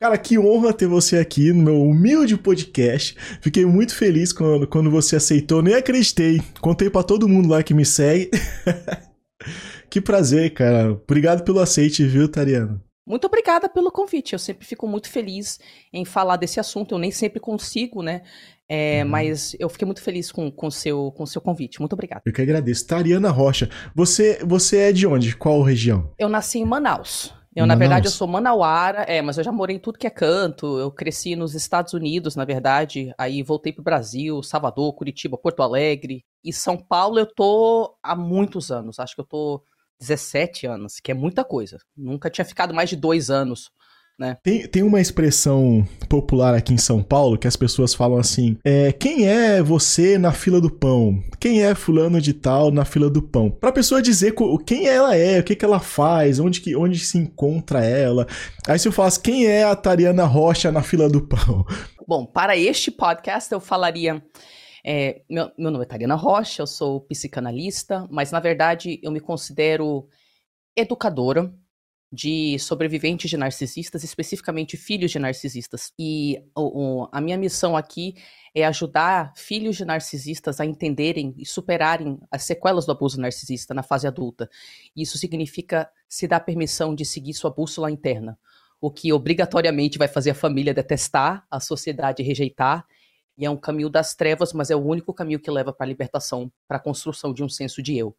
Cara, que honra ter você aqui no meu humilde podcast. Fiquei muito feliz quando, quando você aceitou, nem acreditei. Contei para todo mundo lá que me segue. que prazer, cara. Obrigado pelo aceite, viu, Tariana? Muito obrigada pelo convite. Eu sempre fico muito feliz em falar desse assunto. Eu nem sempre consigo, né? É, uhum. Mas eu fiquei muito feliz com o com seu, com seu convite. Muito obrigada. Eu que agradeço. Tariana Rocha, você, você é de onde? Qual região? Eu nasci em Manaus. Eu, na verdade, eu sou manauara, é, mas eu já morei em tudo que é canto. Eu cresci nos Estados Unidos, na verdade. Aí voltei pro Brasil, Salvador, Curitiba, Porto Alegre. E São Paulo eu tô há muitos anos. Acho que eu tô 17 anos, que é muita coisa. Nunca tinha ficado mais de dois anos né? Tem, tem uma expressão popular aqui em São Paulo que as pessoas falam assim: é, quem é você na fila do pão? Quem é fulano de tal na fila do pão? Pra pessoa dizer quem ela é, o que, que ela faz, onde, que, onde se encontra ela. Aí se eu falasse quem é a Tariana Rocha na fila do pão? Bom, para este podcast eu falaria. É, meu, meu nome é Tariana Rocha, eu sou psicanalista, mas na verdade eu me considero educadora, de sobreviventes de narcisistas, especificamente filhos de narcisistas. E o, o, a minha missão aqui é ajudar filhos de narcisistas a entenderem e superarem as sequelas do abuso narcisista na fase adulta. Isso significa se dar permissão de seguir sua bússola interna, o que obrigatoriamente vai fazer a família detestar, a sociedade rejeitar. E é um caminho das trevas, mas é o único caminho que leva para a libertação, para a construção de um senso de eu.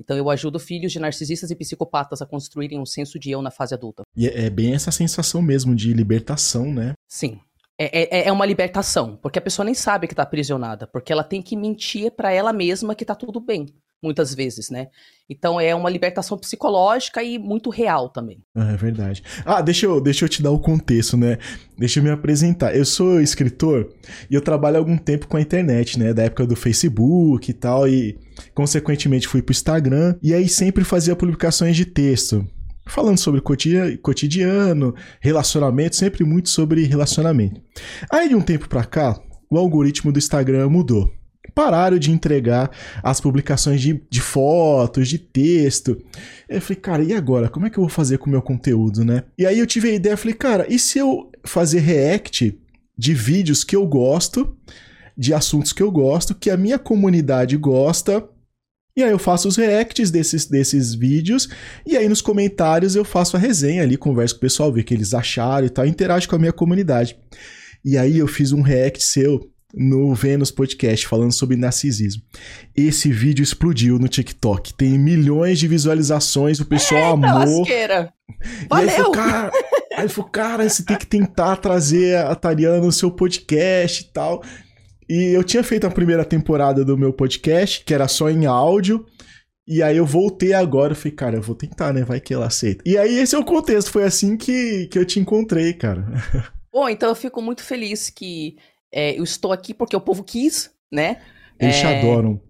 Então eu ajudo filhos de narcisistas e psicopatas a construírem um senso de eu na fase adulta. E é, é bem essa sensação mesmo de libertação, né? Sim. É, é, é uma libertação, porque a pessoa nem sabe que tá aprisionada, porque ela tem que mentir para ela mesma que tá tudo bem muitas vezes, né? Então é uma libertação psicológica e muito real também. Ah, é verdade. Ah, deixa eu, deixa eu te dar o contexto, né? Deixa eu me apresentar. Eu sou escritor e eu trabalho há algum tempo com a internet, né? Da época do Facebook e tal, e consequentemente fui pro Instagram, e aí sempre fazia publicações de texto. Falando sobre cotidiano, relacionamento, sempre muito sobre relacionamento. Aí de um tempo pra cá, o algoritmo do Instagram mudou pararam de entregar as publicações de, de fotos, de texto. Eu falei, cara, e agora? Como é que eu vou fazer com o meu conteúdo, né? E aí eu tive a ideia, falei, cara, e se eu fazer react de vídeos que eu gosto, de assuntos que eu gosto, que a minha comunidade gosta, e aí eu faço os reacts desses, desses vídeos, e aí nos comentários eu faço a resenha ali, converso com o pessoal, ver o que eles acharam e tal, interajo com a minha comunidade. E aí eu fiz um react seu no Vênus Podcast falando sobre narcisismo. Esse vídeo explodiu no TikTok. Tem milhões de visualizações, o pessoal Eita, amou. Lasqueira. Valeu! E aí, falou, cara, aí falou, cara, você tem que tentar trazer a Tariana no seu podcast e tal. E eu tinha feito a primeira temporada do meu podcast, que era só em áudio. E aí eu voltei agora, eu falei, cara, eu vou tentar, né? Vai que ela aceita. E aí esse é o contexto, foi assim que, que eu te encontrei, cara. Bom, então eu fico muito feliz que é, eu estou aqui porque o povo quis, né? Eles é... te adoram.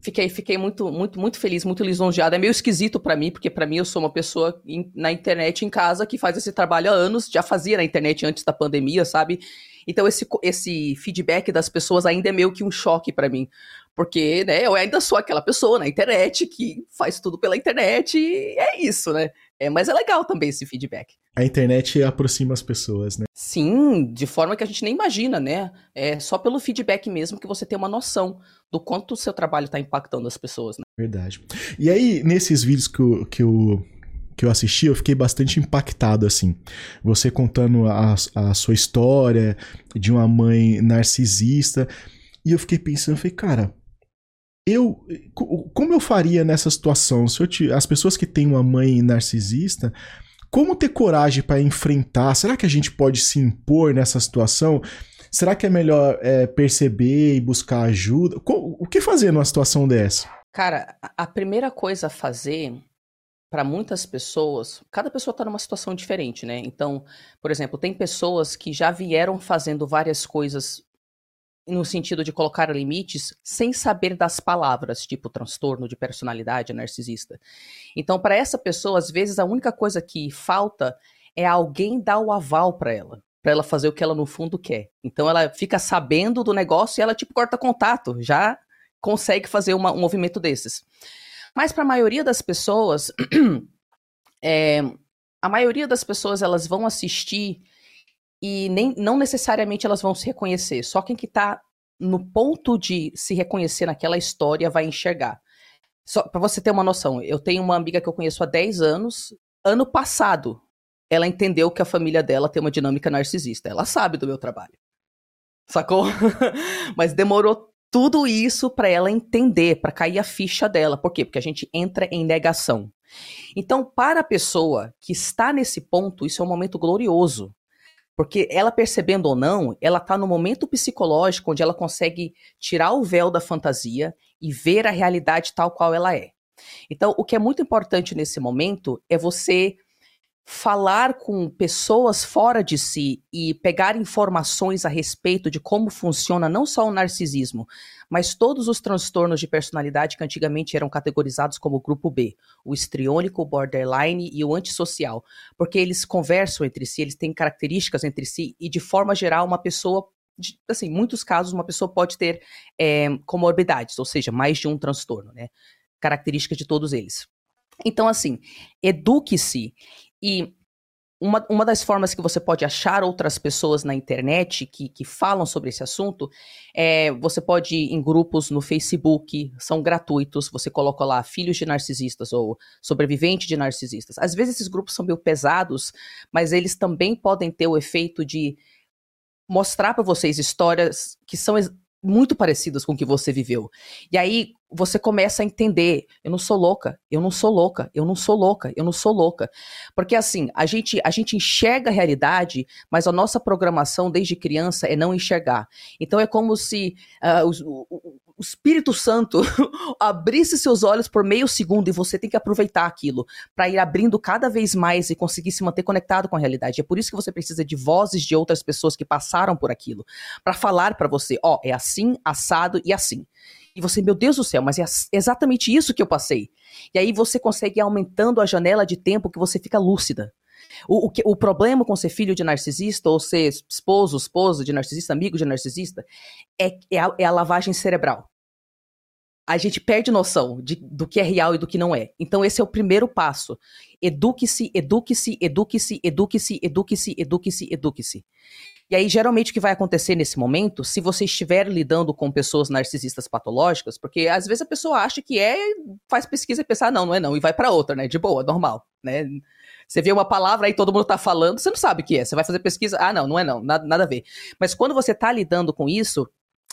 Fiquei, fiquei muito, muito, muito feliz, muito lisonjeado. É meio esquisito para mim, porque para mim eu sou uma pessoa in, na internet em casa que faz esse trabalho há anos, já fazia na internet antes da pandemia, sabe? Então esse, esse feedback das pessoas ainda é meio que um choque para mim. Porque, né, eu ainda sou aquela pessoa na internet que faz tudo pela internet e é isso, né? É, mas é legal também esse feedback. A internet aproxima as pessoas, né? Sim, de forma que a gente nem imagina, né? É só pelo feedback mesmo que você tem uma noção do quanto o seu trabalho está impactando as pessoas, né? Verdade. E aí, nesses vídeos que eu, que eu, que eu assisti, eu fiquei bastante impactado, assim. Você contando a, a sua história de uma mãe narcisista. E eu fiquei pensando, eu falei, cara, eu como eu faria nessa situação? Se eu as pessoas que têm uma mãe narcisista como ter coragem para enfrentar? Será que a gente pode se impor nessa situação? Será que é melhor é, perceber e buscar ajuda? O que fazer numa situação dessa? Cara a primeira coisa a fazer para muitas pessoas, cada pessoa está numa situação diferente, né? Então, por exemplo, tem pessoas que já vieram fazendo várias coisas no sentido de colocar limites sem saber das palavras, tipo transtorno de personalidade narcisista. Então, para essa pessoa, às vezes a única coisa que falta é alguém dar o aval para ela, para ela fazer o que ela no fundo quer. Então, ela fica sabendo do negócio e ela tipo corta contato, já consegue fazer uma, um movimento desses. Mas para a maioria das pessoas, é, a maioria das pessoas elas vão assistir e nem, não necessariamente elas vão se reconhecer. Só quem que tá no ponto de se reconhecer naquela história vai enxergar. Só para você ter uma noção, eu tenho uma amiga que eu conheço há 10 anos. Ano passado, ela entendeu que a família dela tem uma dinâmica narcisista. Ela sabe do meu trabalho. Sacou? Mas demorou tudo isso para ela entender, para cair a ficha dela. Por quê? Porque a gente entra em negação. Então, para a pessoa que está nesse ponto, isso é um momento glorioso. Porque ela percebendo ou não, ela está no momento psicológico onde ela consegue tirar o véu da fantasia e ver a realidade tal qual ela é. Então, o que é muito importante nesse momento é você falar com pessoas fora de si e pegar informações a respeito de como funciona não só o narcisismo, mas todos os transtornos de personalidade que antigamente eram categorizados como grupo B, o estriônico, o borderline e o antissocial, porque eles conversam entre si, eles têm características entre si e de forma geral uma pessoa assim, muitos casos uma pessoa pode ter é, comorbidades, ou seja, mais de um transtorno, né? Características de todos eles. Então, assim, eduque-se e uma, uma das formas que você pode achar outras pessoas na internet que, que falam sobre esse assunto é você pode ir em grupos no Facebook, são gratuitos, você coloca lá filhos de narcisistas ou sobrevivente de narcisistas. Às vezes esses grupos são meio pesados, mas eles também podem ter o efeito de mostrar para vocês histórias que são muito parecidas com o que você viveu. E aí você começa a entender, eu não sou louca, eu não sou louca, eu não sou louca, eu não sou louca. Porque assim, a gente a gente enxerga a realidade, mas a nossa programação desde criança é não enxergar. Então é como se uh, os, o, o Espírito Santo abrisse seus olhos por meio segundo e você tem que aproveitar aquilo para ir abrindo cada vez mais e conseguir se manter conectado com a realidade. É por isso que você precisa de vozes de outras pessoas que passaram por aquilo para falar para você, ó, oh, é assim, assado e assim. E você, meu Deus do céu, mas é exatamente isso que eu passei. E aí você consegue ir aumentando a janela de tempo que você fica lúcida. O, o, o, problema com ser filho de narcisista, ou ser esposo, esposa de narcisista, amigo de narcisista, é, é, a, é a lavagem cerebral a gente perde noção de, do que é real e do que não é. Então, esse é o primeiro passo. Eduque-se, eduque-se, eduque-se, eduque-se, eduque-se, eduque-se, eduque-se. E aí, geralmente, o que vai acontecer nesse momento, se você estiver lidando com pessoas narcisistas patológicas, porque às vezes a pessoa acha que é, faz pesquisa e pensa, ah, não, não é não, e vai para outra, né? De boa, normal, né? Você vê uma palavra aí, todo mundo tá falando, você não sabe o que é. Você vai fazer pesquisa, ah, não, não é não, nada, nada a ver. Mas quando você tá lidando com isso,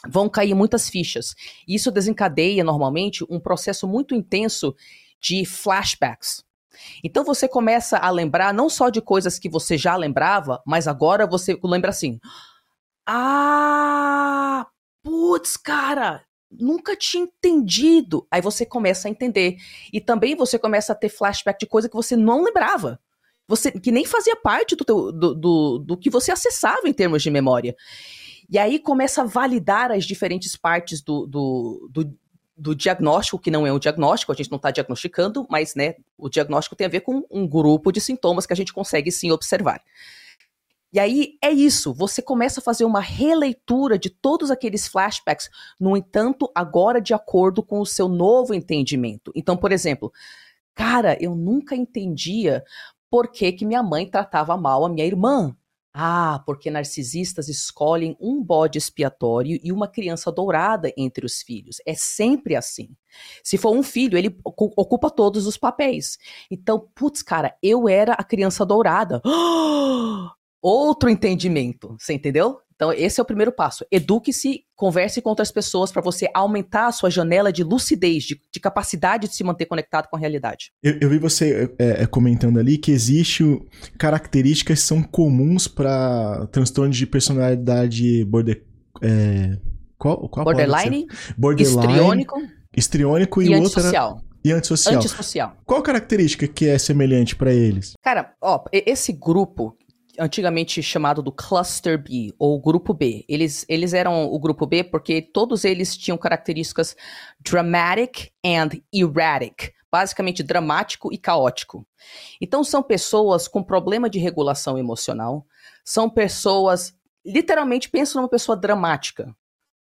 vão cair muitas fichas. Isso desencadeia normalmente um processo muito intenso de flashbacks. Então você começa a lembrar não só de coisas que você já lembrava, mas agora você lembra assim: "Ah, putz, cara, nunca tinha entendido". Aí você começa a entender e também você começa a ter flashback de coisa que você não lembrava. Você que nem fazia parte do, teu, do, do, do que você acessava em termos de memória. E aí começa a validar as diferentes partes do, do, do, do diagnóstico, que não é um diagnóstico, a gente não está diagnosticando, mas né, o diagnóstico tem a ver com um grupo de sintomas que a gente consegue sim observar. E aí é isso, você começa a fazer uma releitura de todos aqueles flashbacks, no entanto, agora de acordo com o seu novo entendimento. Então, por exemplo, cara, eu nunca entendia por que, que minha mãe tratava mal a minha irmã. Ah, porque narcisistas escolhem um bode expiatório e uma criança dourada entre os filhos. É sempre assim. Se for um filho, ele ocupa todos os papéis. Então, putz, cara, eu era a criança dourada. Outro entendimento, você entendeu? Então, esse é o primeiro passo. Eduque-se, converse com outras pessoas para você aumentar a sua janela de lucidez, de, de, capacidade de se manter conectado com a realidade. Eu, eu vi você é, é comentando ali que existem características que são comuns para transtornos de personalidade border, é, qual, qual borderline, borderline, histriônico e, e outra antissocial. E antissocial. Antissocial. Qual característica que é semelhante para eles? Cara, ó, esse grupo antigamente chamado do Cluster B, ou Grupo B. Eles, eles eram o Grupo B porque todos eles tinham características dramatic and erratic, basicamente dramático e caótico. Então são pessoas com problema de regulação emocional, são pessoas, literalmente, pensa numa pessoa dramática.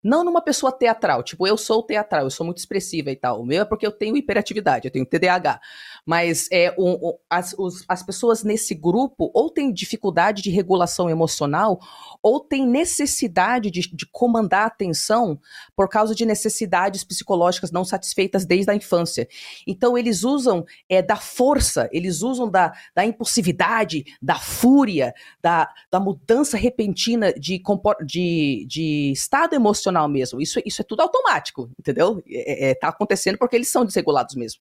Não numa pessoa teatral, tipo, eu sou teatral, eu sou muito expressiva e tal. O meu é porque eu tenho hiperatividade, eu tenho TDAH. Mas é, um, um, as, os, as pessoas nesse grupo ou têm dificuldade de regulação emocional, ou têm necessidade de, de comandar a atenção por causa de necessidades psicológicas não satisfeitas desde a infância. Então, eles usam é, da força, eles usam da, da impulsividade, da fúria, da, da mudança repentina de, de, de estado emocional mesmo. Isso, isso é tudo automático, entendeu? É, é, tá acontecendo porque eles são desregulados mesmo.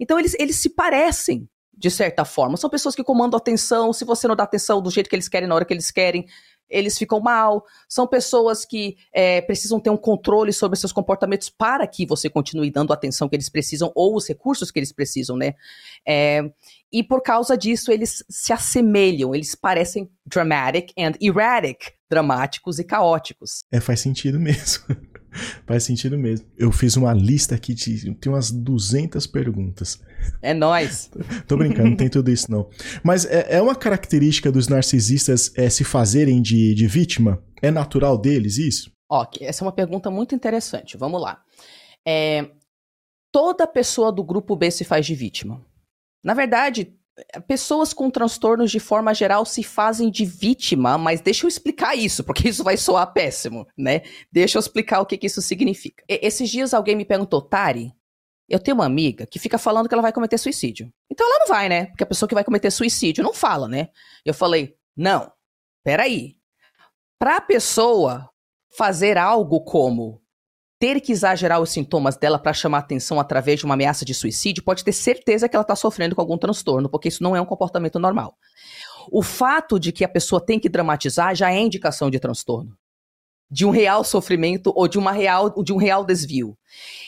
Então, eles, eles se parecem, de certa forma. São pessoas que comandam atenção. Se você não dá atenção do jeito que eles querem, na hora que eles querem, eles ficam mal. São pessoas que é, precisam ter um controle sobre seus comportamentos para que você continue dando a atenção que eles precisam ou os recursos que eles precisam, né? É, e por causa disso, eles se assemelham, eles parecem dramatic and erratic, dramáticos e caóticos. É, faz sentido mesmo. Faz sentido mesmo. Eu fiz uma lista aqui de. Tem umas 200 perguntas. É nós. Tô brincando, não tem tudo isso não. Mas é, é uma característica dos narcisistas é, se fazerem de, de vítima? É natural deles isso? Ok, essa é uma pergunta muito interessante. Vamos lá. É, toda pessoa do grupo B se faz de vítima. Na verdade, pessoas com transtornos de forma geral se fazem de vítima, mas deixa eu explicar isso, porque isso vai soar péssimo, né? Deixa eu explicar o que, que isso significa. E, esses dias alguém me perguntou, Tari, eu tenho uma amiga que fica falando que ela vai cometer suicídio. Então ela não vai, né? Porque a pessoa que vai cometer suicídio não fala, né? Eu falei, não, peraí. Pra pessoa fazer algo como ter que exagerar os sintomas dela para chamar atenção através de uma ameaça de suicídio, pode ter certeza que ela está sofrendo com algum transtorno, porque isso não é um comportamento normal. O fato de que a pessoa tem que dramatizar já é indicação de transtorno, de um real sofrimento ou de, uma real, de um real desvio.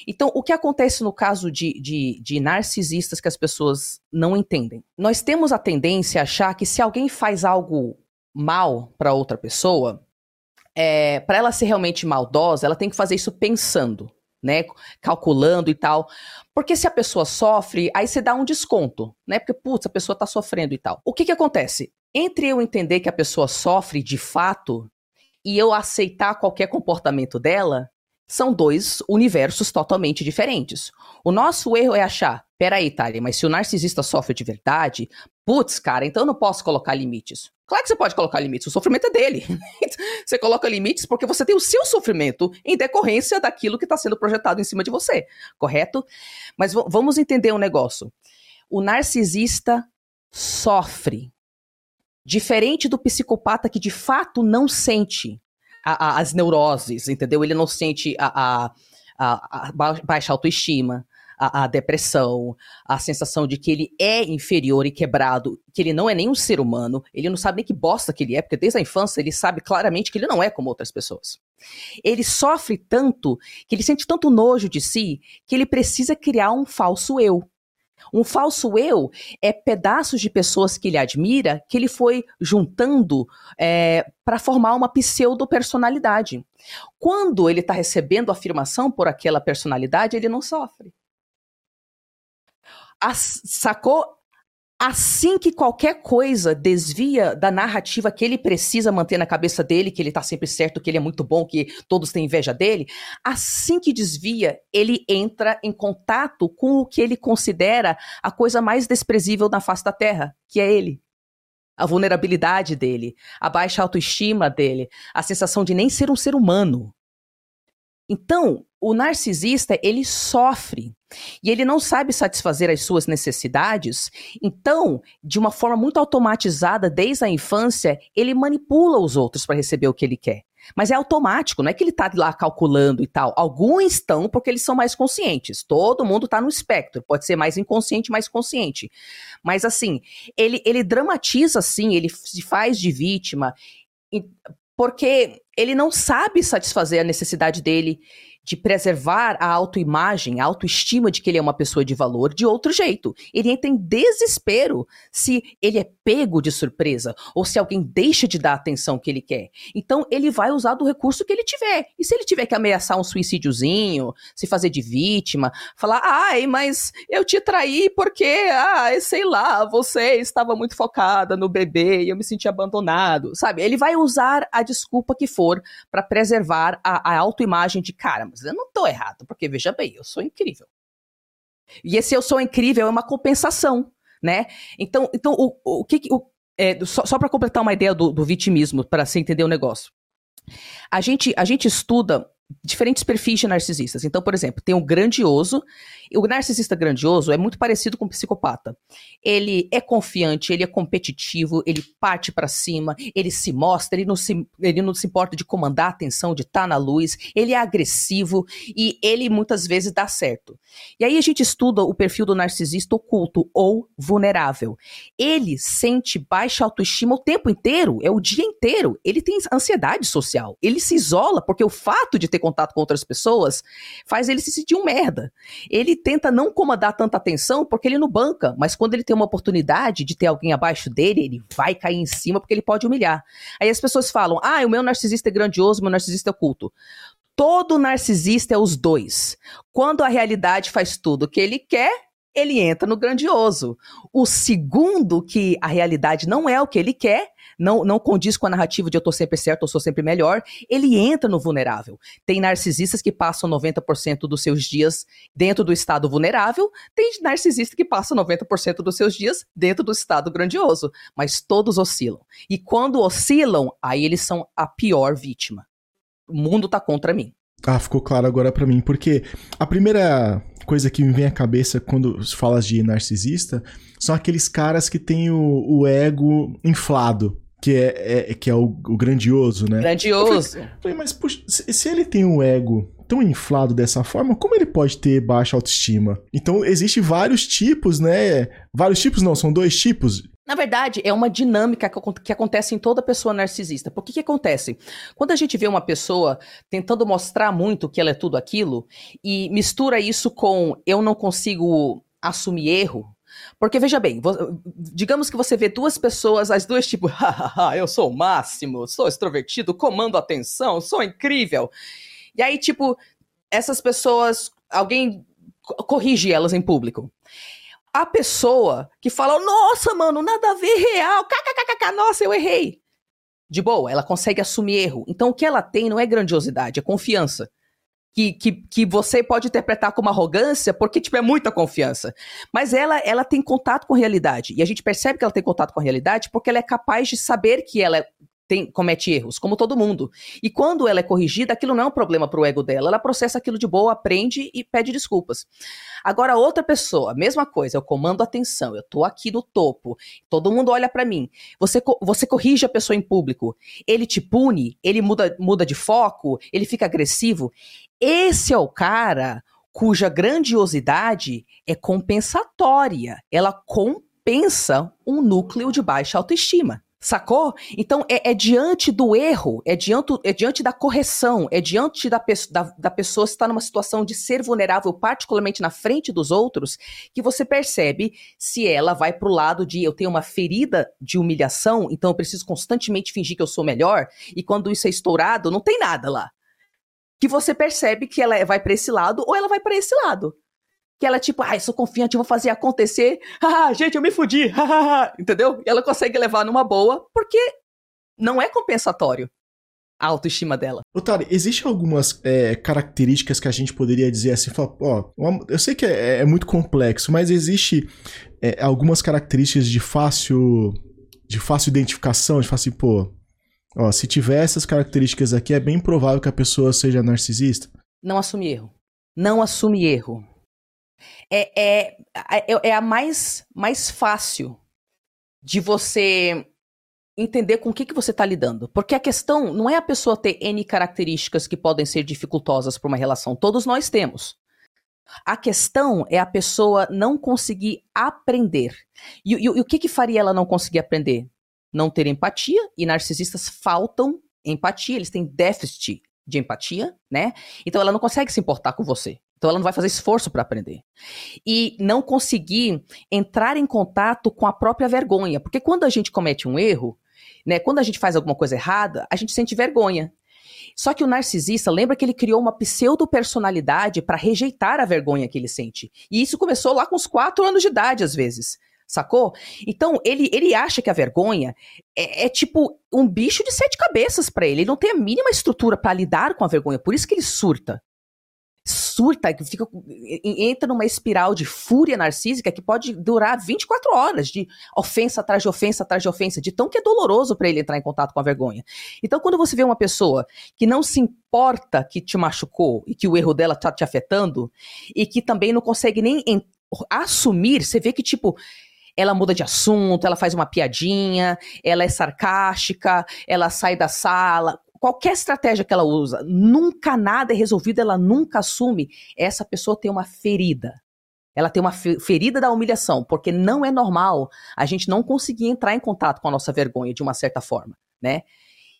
Então, o que acontece no caso de, de, de narcisistas que as pessoas não entendem? Nós temos a tendência a achar que se alguém faz algo mal para outra pessoa, é, para ela ser realmente maldosa, ela tem que fazer isso pensando, né? Calculando e tal. Porque se a pessoa sofre, aí você dá um desconto, né? Porque, putz, a pessoa tá sofrendo e tal. O que que acontece? Entre eu entender que a pessoa sofre de fato e eu aceitar qualquer comportamento dela, são dois universos totalmente diferentes. O nosso erro é achar, peraí, Thalia, mas se o narcisista sofre de verdade, putz, cara, então eu não posso colocar limites. Claro que você pode colocar limites, o sofrimento é dele. você coloca limites porque você tem o seu sofrimento em decorrência daquilo que está sendo projetado em cima de você, correto? Mas vamos entender um negócio. O narcisista sofre. Diferente do psicopata que de fato não sente a, a, as neuroses, entendeu? Ele não sente a, a baixa autoestima, a, a, depressão, a sensação de que ele é inferior e quebrado, que ele não é nem um ser humano, ele não sabe nem que bosta que ele é, porque desde a infância ele sabe claramente que ele não é como outras pessoas. Ele sofre tanto, que ele sente tanto nojo de si, que ele precisa criar um falso eu. Um falso eu é pedaços de pessoas que ele admira que ele foi juntando é, para formar uma pseudo-personalidade. Quando ele está recebendo afirmação por aquela personalidade, ele não sofre. As, sacou? Assim que qualquer coisa desvia da narrativa que ele precisa manter na cabeça dele, que ele tá sempre certo, que ele é muito bom, que todos têm inveja dele, assim que desvia, ele entra em contato com o que ele considera a coisa mais desprezível na face da Terra, que é ele. A vulnerabilidade dele, a baixa autoestima dele, a sensação de nem ser um ser humano. Então, o narcisista, ele sofre e ele não sabe satisfazer as suas necessidades, então, de uma forma muito automatizada desde a infância, ele manipula os outros para receber o que ele quer. Mas é automático, não é que ele está lá calculando e tal. Alguns estão porque eles são mais conscientes. Todo mundo está no espectro. Pode ser mais inconsciente, mais consciente. Mas assim, ele, ele dramatiza assim, ele se faz de vítima porque ele não sabe satisfazer a necessidade dele de preservar a autoimagem, a autoestima de que ele é uma pessoa de valor de outro jeito. Ele entra em desespero se ele é pego de surpresa ou se alguém deixa de dar a atenção que ele quer. Então ele vai usar do recurso que ele tiver. E se ele tiver que ameaçar um suicídiozinho, se fazer de vítima, falar: "Ai, mas eu te traí porque, ah, sei lá, você estava muito focada no bebê e eu me senti abandonado", sabe? Ele vai usar a desculpa que for para preservar a, a autoimagem de cara, mas eu não tô errado, porque veja bem, eu sou incrível. E esse eu sou incrível é uma compensação, né? Então, então o, o que. O, é, só só para completar uma ideia do, do vitimismo, para você entender o negócio. A gente, a gente estuda diferentes perfis de narcisistas. Então, por exemplo, tem o grandioso. O narcisista grandioso é muito parecido com o psicopata. Ele é confiante, ele é competitivo, ele parte para cima, ele se mostra, ele não se, ele não se importa de comandar a atenção, de estar tá na luz, ele é agressivo e ele muitas vezes dá certo. E aí a gente estuda o perfil do narcisista oculto ou vulnerável. Ele sente baixa autoestima o tempo inteiro, é o dia inteiro. Ele tem ansiedade social, ele se isola porque o fato de ter ter contato com outras pessoas, faz ele se sentir um merda. Ele tenta não comandar tanta atenção porque ele não banca, mas quando ele tem uma oportunidade de ter alguém abaixo dele, ele vai cair em cima porque ele pode humilhar. Aí as pessoas falam: ah, o meu narcisista é grandioso, meu narcisista é oculto. Todo narcisista é os dois. Quando a realidade faz tudo o que ele quer, ele entra no grandioso. O segundo, que a realidade não é o que ele quer, não, não condiz com a narrativa de eu tô sempre certo, eu sou sempre melhor, ele entra no vulnerável. Tem narcisistas que passam 90% dos seus dias dentro do estado vulnerável, tem narcisistas que passam 90% dos seus dias dentro do estado grandioso, mas todos oscilam. E quando oscilam, aí eles são a pior vítima. O mundo tá contra mim. Ah, ficou claro agora para mim, porque a primeira coisa que me vem à cabeça quando falas de narcisista são aqueles caras que têm o, o ego inflado que é, é, que é o, o, grandioso, né? Grandioso. Falei, falei, mas puxa, se, ele tem um ego tão inflado dessa forma, como ele pode ter baixa autoestima? Então, existe vários tipos, né? Vários tipos não, são dois tipos. Na verdade, é uma dinâmica que, que acontece em toda pessoa narcisista. Por que que acontece? Quando a gente vê uma pessoa tentando mostrar muito que ela é tudo aquilo e mistura isso com eu não consigo assumir erro, porque veja bem, digamos que você vê duas pessoas, as duas tipo, eu sou o máximo, sou extrovertido, comando atenção, sou incrível. E aí, tipo, essas pessoas, alguém corrige elas em público. A pessoa que fala, nossa, mano, nada a ver, real, kkkk, nossa, eu errei. De boa, ela consegue assumir erro. Então o que ela tem não é grandiosidade, é confiança que, que, que você pode interpretar como arrogância, porque, tipo, é muita confiança. Mas ela, ela tem contato com a realidade. E a gente percebe que ela tem contato com a realidade porque ela é capaz de saber que ela tem, comete erros, como todo mundo. E quando ela é corrigida, aquilo não é um problema pro ego dela. Ela processa aquilo de boa, aprende e pede desculpas. Agora, outra pessoa, mesma coisa, eu comando atenção, eu tô aqui no topo, todo mundo olha para mim. Você, você corrige a pessoa em público, ele te pune, ele muda, muda de foco, ele fica agressivo. Esse é o cara cuja grandiosidade é compensatória. Ela compensa um núcleo de baixa autoestima. Sacou? Então é, é, diante do erro, é diante, é diante da correção, é diante da, da, da pessoa estar numa situação de ser vulnerável, particularmente na frente dos outros, que você percebe se ela vai pro lado de eu tenho uma ferida de humilhação, então eu preciso constantemente fingir que eu sou melhor, e quando isso é estourado, não tem nada lá. Que você percebe que ela vai para esse lado ou ela vai para esse lado que ela, tipo, ai, ah, sou confiante, vou fazer acontecer. Ah, gente, eu me fudi. Entendeu? E ela consegue levar numa boa, porque não é compensatório a autoestima dela. Otário, existem algumas é, características que a gente poderia dizer assim, ó, eu sei que é, é muito complexo, mas existe é, algumas características de fácil de fácil identificação, de fácil, pô, ó, se tiver essas características aqui, é bem provável que a pessoa seja narcisista. Não assume erro. Não assume erro é, é, é, é a mais, mais fácil de você entender com o que, que você está lidando. Porque a questão não é a pessoa ter N características que podem ser dificultosas para uma relação. Todos nós temos. A questão é a pessoa não conseguir aprender. E, e, e o que, que faria ela não conseguir aprender? Não ter empatia, e narcisistas faltam empatia, eles têm déficit de empatia, né? Então ela não consegue se importar com você. Então ela não vai fazer esforço para aprender. E não conseguir entrar em contato com a própria vergonha, porque quando a gente comete um erro, né, quando a gente faz alguma coisa errada, a gente sente vergonha. Só que o narcisista, lembra que ele criou uma pseudo-personalidade para rejeitar a vergonha que ele sente. E isso começou lá com os quatro anos de idade, às vezes. Sacou? Então, ele, ele acha que a vergonha é, é tipo um bicho de sete cabeças para ele. Ele não tem a mínima estrutura para lidar com a vergonha. Por isso que ele surta surta, que fica, entra numa espiral de fúria narcísica que pode durar 24 horas, de ofensa atrás de ofensa atrás de ofensa, de tão que é doloroso para ele entrar em contato com a vergonha. Então, quando você vê uma pessoa que não se importa que te machucou e que o erro dela tá te afetando, e que também não consegue nem assumir, você vê que, tipo, ela muda de assunto, ela faz uma piadinha, ela é sarcástica, ela sai da sala qualquer estratégia que ela usa, nunca nada é resolvido, ela nunca assume, essa pessoa tem uma ferida. Ela tem uma ferida da humilhação, porque não é normal a gente não conseguir entrar em contato com a nossa vergonha de uma certa forma, né?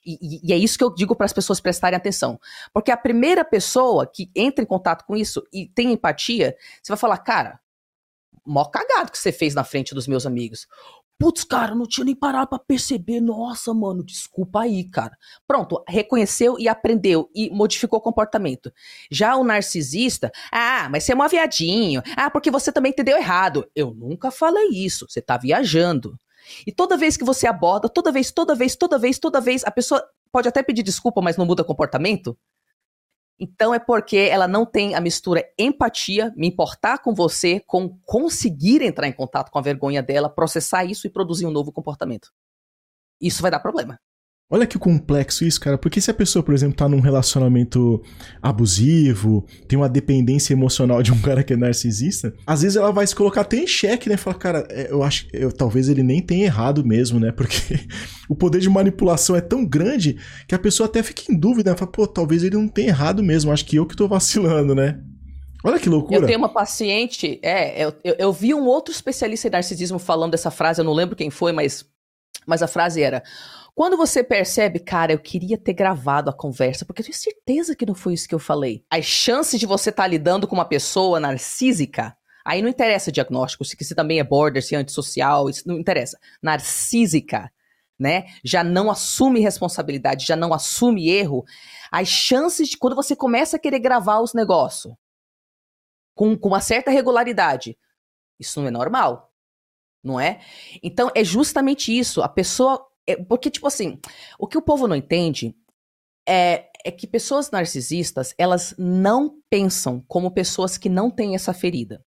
E, e, é isso que eu digo para as pessoas prestarem atenção. Porque a primeira pessoa que entra em contato com isso e tem empatia, você vai falar, cara, mó cagado que você fez na frente dos meus amigos. Putz, cara, não tinha nem parado pra perceber. Nossa, mano, desculpa aí, cara. Pronto, reconheceu e aprendeu e modificou o comportamento. Já o narcisista, ah, mas você é um viadinho. Ah, porque você também entendeu errado. Eu nunca falei isso. Você tá viajando. E toda vez que você aborda, toda vez, toda vez, toda vez, toda vez, a pessoa pode até pedir desculpa, mas não muda comportamento. Então é porque ela não tem a mistura empatia, me importar com você, com conseguir entrar em contato com a vergonha dela, processar isso e produzir um novo comportamento. Isso vai dar problema. Olha que complexo isso, cara. Porque se a pessoa, por exemplo, tá num relacionamento abusivo, tem uma dependência emocional de um cara que é narcisista, às vezes ela vai se colocar até em xeque, né? Falar, cara, é, eu acho que talvez ele nem tenha errado mesmo, né? Porque o poder de manipulação é tão grande que a pessoa até fica em dúvida, né? Fala, pô, talvez ele não tenha errado mesmo, acho que eu que tô vacilando, né? Olha que loucura. Eu tenho uma paciente, é, eu, eu, eu vi um outro especialista em narcisismo falando dessa frase, eu não lembro quem foi, mas, mas a frase era quando você percebe, cara, eu queria ter gravado a conversa, porque eu tenho certeza que não foi isso que eu falei. As chances de você estar tá lidando com uma pessoa narcísica, aí não interessa diagnóstico, se você também é border, se é antissocial, isso não interessa. Narcísica, né? Já não assume responsabilidade, já não assume erro. As chances de quando você começa a querer gravar os negócios com, com uma certa regularidade, isso não é normal, não é? Então é justamente isso. A pessoa é, porque, tipo assim, o que o povo não entende é, é que pessoas narcisistas, elas não pensam como pessoas que não têm essa ferida.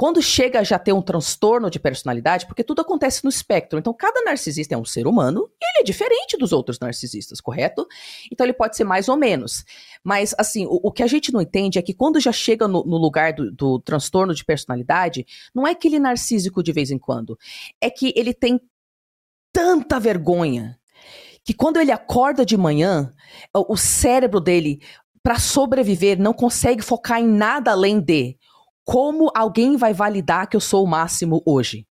Quando chega a já ter um transtorno de personalidade, porque tudo acontece no espectro, então cada narcisista é um ser humano e ele é diferente dos outros narcisistas, correto? Então ele pode ser mais ou menos. Mas, assim, o, o que a gente não entende é que quando já chega no, no lugar do, do transtorno de personalidade, não é que ele é narcísico de vez em quando, é que ele tem tanta vergonha que quando ele acorda de manhã, o cérebro dele, para sobreviver, não consegue focar em nada além de como alguém vai validar que eu sou o máximo hoje.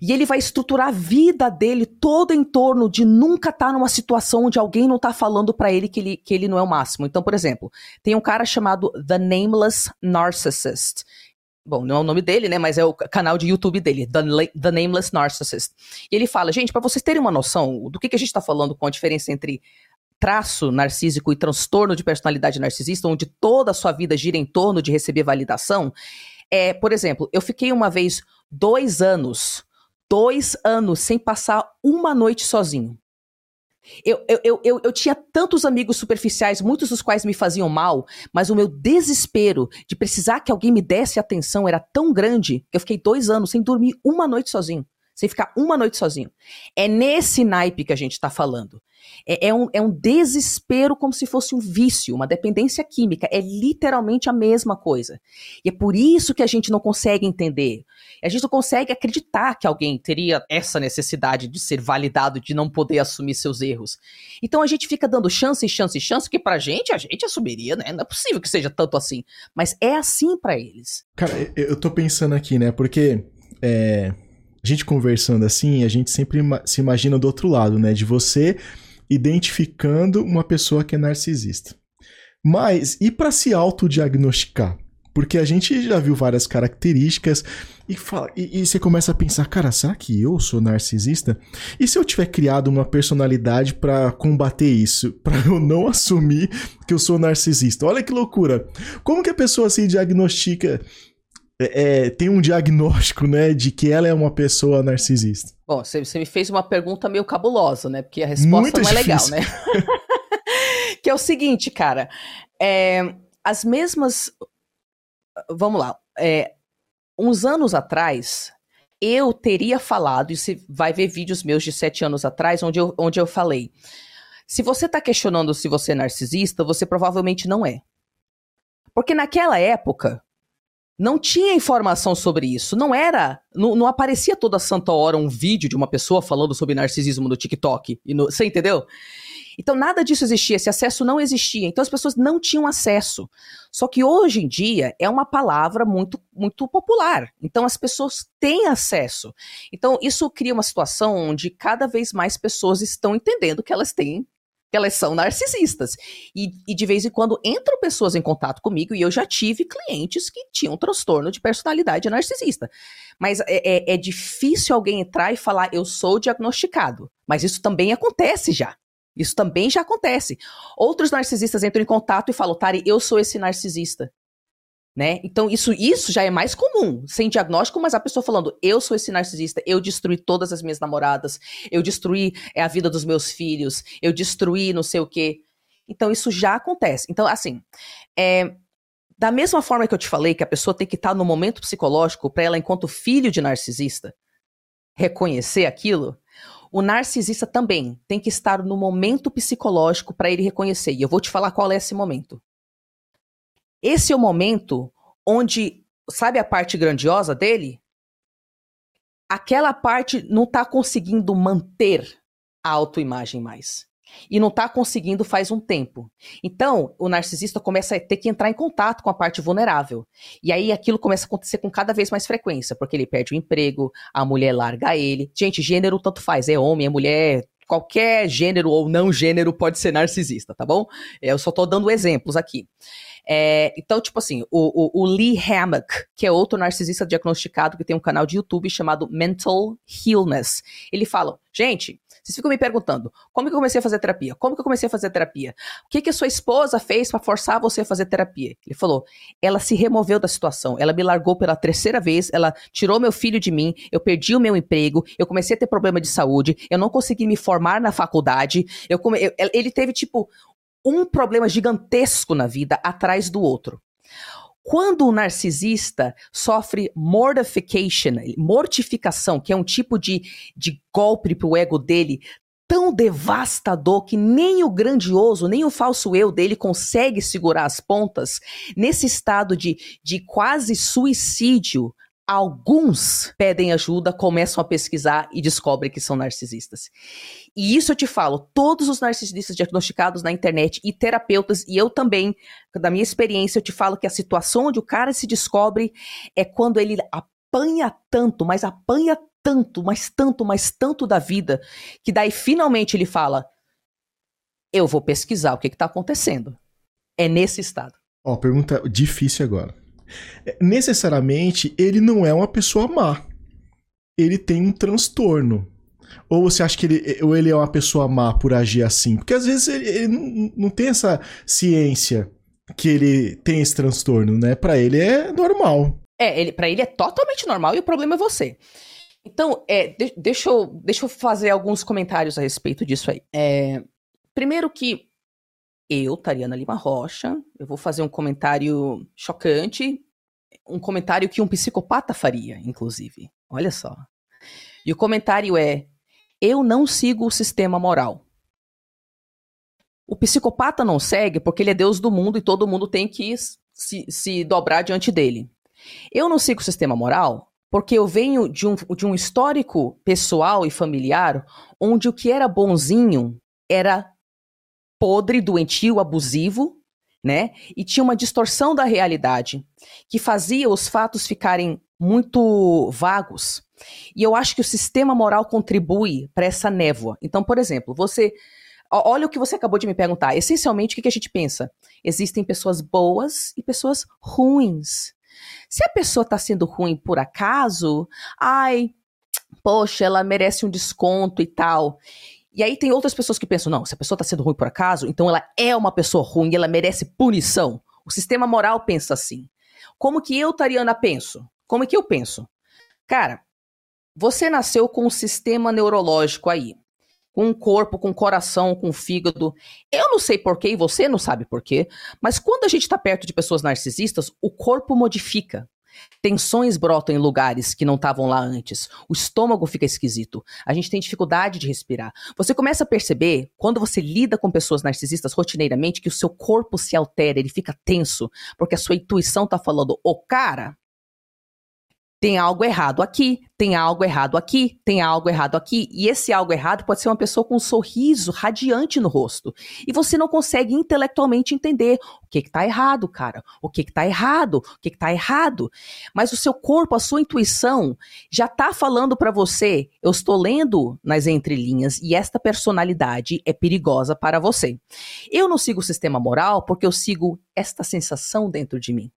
E ele vai estruturar a vida dele todo em torno de nunca estar tá numa situação onde alguém não está falando para ele que, ele que ele não é o máximo. Então, por exemplo, tem um cara chamado The Nameless Narcissist. Bom, não é o nome dele, né? Mas é o canal de YouTube dele, The, The Nameless Narcissist. E ele fala, gente, para vocês terem uma noção do que, que a gente está falando com a diferença entre traço narcísico e transtorno de personalidade narcisista, onde toda a sua vida gira em torno de receber validação, é, por exemplo, eu fiquei uma vez dois anos, dois anos sem passar uma noite sozinho. Eu, eu, eu, eu, tinha tantos amigos superficiais, muitos dos quais me faziam mal, mas o meu desespero de precisar que alguém me desse atenção era tão grande que eu fiquei dois anos sem dormir uma noite sozinho sem ficar uma noite sozinho. É nesse naipe que a gente está falando. É, é, um, é um desespero como se fosse um vício, uma dependência química. É literalmente a mesma coisa. E é por isso que a gente não consegue entender. A gente não consegue acreditar que alguém teria essa necessidade de ser validado, de não poder assumir seus erros. Então a gente fica dando chance, chance, chance, que pra gente, a gente assumiria, né? Não é possível que seja tanto assim. Mas é assim para eles. Cara, eu tô pensando aqui, né? Porque. É, a gente conversando assim, a gente sempre se imagina do outro lado, né? De você identificando uma pessoa que é narcisista. Mas e para se autodiagnosticar? Porque a gente já viu várias características e, fala, e, e, você começa a pensar, cara, será que eu sou narcisista? E se eu tiver criado uma personalidade para combater isso? para eu não assumir que eu sou narcisista? Olha que loucura! Como que a pessoa se diagnostica? É, é, tem um diagnóstico, né, de que ela é uma pessoa narcisista. Bom, você, você me fez uma pergunta meio cabulosa, né? Porque a resposta Muito não é legal, né? que é o seguinte, cara. É, as mesmas vamos lá. É, uns anos atrás, eu teria falado, e você vai ver vídeos meus de sete anos atrás, onde eu, onde eu falei: se você está questionando se você é narcisista, você provavelmente não é. Porque naquela época, não tinha informação sobre isso. Não era. Não, não, aparecia toda santa hora um vídeo de uma pessoa falando sobre narcisismo no TikTok. E no, você entendeu? Então nada disso existia, esse acesso não existia. Então as pessoas não tinham acesso. Só que hoje em dia é uma palavra muito muito popular. Então as pessoas têm acesso. Então isso cria uma situação onde cada vez mais pessoas estão entendendo que elas têm que elas são narcisistas. E, e, de vez em quando entram pessoas em contato comigo e eu já tive clientes que tinham transtorno de personalidade narcisista. Mas é, é, é difícil alguém entrar e falar, eu sou diagnosticado. Mas isso também acontece já. Isso também já acontece. Outros narcisistas entram em contato e falam, Tari, eu sou esse narcisista. Né? Então, isso, isso já é mais comum, sem diagnóstico, mas a pessoa falando, eu sou esse narcisista, eu destruí todas as minhas namoradas, eu destruí é, a vida dos meus filhos, eu destruí não sei o quê. Então, isso já acontece. Então, assim, é, da mesma forma que eu te falei que a pessoa tem que estar no momento psicológico para ela, enquanto filho de narcisista, reconhecer aquilo, o narcisista também tem que estar no momento psicológico para ele reconhecer. E eu vou te falar qual é esse momento. Esse é o momento onde, sabe a parte grandiosa dele? Aquela parte não está conseguindo manter a autoimagem mais e não está conseguindo faz um tempo. Então, o narcisista começa a ter que entrar em contato com a parte vulnerável. E aí aquilo começa a acontecer com cada vez mais frequência, porque ele perde o emprego, a mulher larga ele. Gente, gênero tanto faz, é homem, é mulher, qualquer gênero ou não gênero pode ser narcisista, tá bom? Eu só tô dando exemplos aqui. É, então, tipo assim, o, o, o, Lee Hammock, que é outro narcisista diagnosticado que tem um canal de YouTube chamado Mental Healness, ele fala: gente, vocês ficam me perguntando, como que eu comecei a fazer terapia? Como que eu comecei a fazer terapia? O que que a sua esposa fez para forçar você a fazer terapia? Ele falou, ela se removeu da situação, ela me largou pela terceira vez, ela tirou meu filho de mim, eu perdi o meu emprego, eu comecei a ter problema de saúde, eu não consegui me formar na faculdade, eu come... ele teve tipo um problema gigantesco na vida atrás do outro. Quando o narcisista sofre mortification, mortificação, que é um tipo de, de golpe para o ego dele tão devastador que nem o grandioso, nem o falso eu dele consegue segurar as pontas, nesse estado de, de quase suicídio, Alguns pedem ajuda, começam a pesquisar e descobrem que são narcisistas. E isso eu te falo, todos os narcisistas diagnosticados na internet e terapeutas, e eu também, da minha experiência, eu te falo que a situação onde o cara se descobre é quando ele apanha tanto, mas apanha tanto, mas tanto, mas tanto da vida, que daí finalmente ele fala: Eu vou pesquisar o que está acontecendo. É nesse estado. Ó, oh, pergunta difícil agora necessariamente ele não é uma pessoa má. Ele tem um transtorno. Ou você acha que ele, ou ele é uma pessoa má por agir assim? Porque às vezes ele, ele não, não tem essa ciência que ele tem esse transtorno, né? Para ele é normal. É, ele, para ele é totalmente normal e o problema é você. Então, é, de, deixa, eu, deixa eu fazer alguns comentários a respeito disso aí. É, primeiro que eu, Tariana Lima Rocha, eu vou fazer um comentário chocante, um comentário que um psicopata faria, inclusive. Olha só. E o comentário é: Eu não sigo o sistema moral. O psicopata não segue porque ele é Deus do mundo e todo mundo tem que se, se dobrar diante dele. Eu não sigo o sistema moral porque eu venho de um, de um histórico pessoal e familiar onde o que era bonzinho era podre, doentio, abusivo, né? E tinha uma distorção da realidade que fazia os fatos ficarem muito vagos. E eu acho que o sistema moral contribui para essa névoa. Então, por exemplo, você Olha o que você acabou de me perguntar. Essencialmente, o que a gente pensa? Existem pessoas boas e pessoas ruins. Se a pessoa está sendo ruim por acaso, ai, poxa, ela merece um desconto e tal. E aí tem outras pessoas que pensam, não, se a pessoa está sendo ruim por acaso, então ela é uma pessoa ruim, ela merece punição. O sistema moral pensa assim. Como que eu, Tariana, penso? Como que eu penso? Cara, você nasceu com um sistema neurológico aí com o corpo, com o coração, com o fígado. Eu não sei porquê e você não sabe porquê, mas quando a gente está perto de pessoas narcisistas, o corpo modifica. Tensões brotam em lugares que não estavam lá antes. O estômago fica esquisito. A gente tem dificuldade de respirar. Você começa a perceber, quando você lida com pessoas narcisistas rotineiramente, que o seu corpo se altera, ele fica tenso, porque a sua intuição está falando: oh, cara, tem algo errado aqui, tem algo errado aqui, tem algo errado aqui. E esse algo errado pode ser uma pessoa com um sorriso radiante no rosto. E você não consegue intelectualmente entender o que está errado, cara. O que está errado, o que está errado. Mas o seu corpo, a sua intuição já está falando para você, eu estou lendo nas entrelinhas e esta personalidade é perigosa para você. Eu não sigo o sistema moral porque eu sigo esta sensação dentro de mim.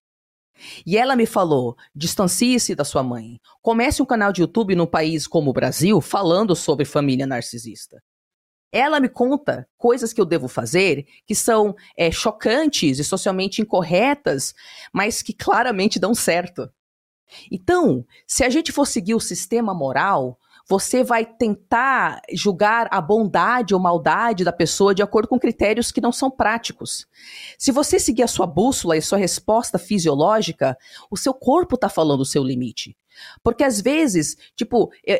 E ela me falou: distancie-se da sua mãe. Comece um canal de YouTube num país como o Brasil falando sobre família narcisista. Ela me conta coisas que eu devo fazer que são é, chocantes e socialmente incorretas, mas que claramente dão certo. Então, se a gente for seguir o sistema moral, você vai tentar julgar a bondade ou maldade da pessoa de acordo com critérios que não são práticos. Se você seguir a sua bússola e sua resposta fisiológica, o seu corpo está falando o seu limite. Porque às vezes, tipo, eu,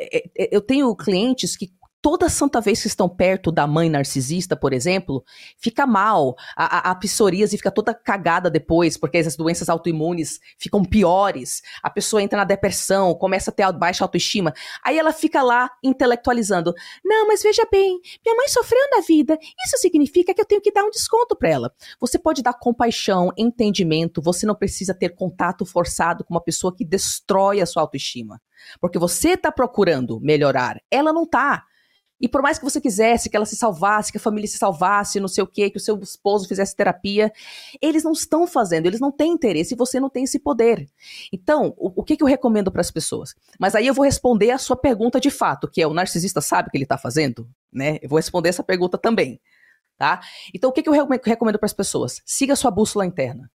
eu tenho clientes que toda santa vez que estão perto da mãe narcisista, por exemplo, fica mal. A, a, a psoríase fica toda cagada depois, porque as doenças autoimunes ficam piores. A pessoa entra na depressão, começa a ter baixa autoestima. Aí ela fica lá intelectualizando. Não, mas veja bem, minha mãe sofreu na vida. Isso significa que eu tenho que dar um desconto para ela. Você pode dar compaixão, entendimento, você não precisa ter contato forçado com uma pessoa que destrói a sua autoestima. Porque você está procurando melhorar, ela não está. E por mais que você quisesse que ela se salvasse, que a família se salvasse, não sei o quê, que o seu esposo fizesse terapia, eles não estão fazendo, eles não têm interesse e você não tem esse poder. Então, o, o que, que eu recomendo para as pessoas? Mas aí eu vou responder a sua pergunta de fato, que é o narcisista sabe o que ele está fazendo? Né? Eu vou responder essa pergunta também. Tá? Então, o que, que eu recomendo para as pessoas? Siga sua bússola interna.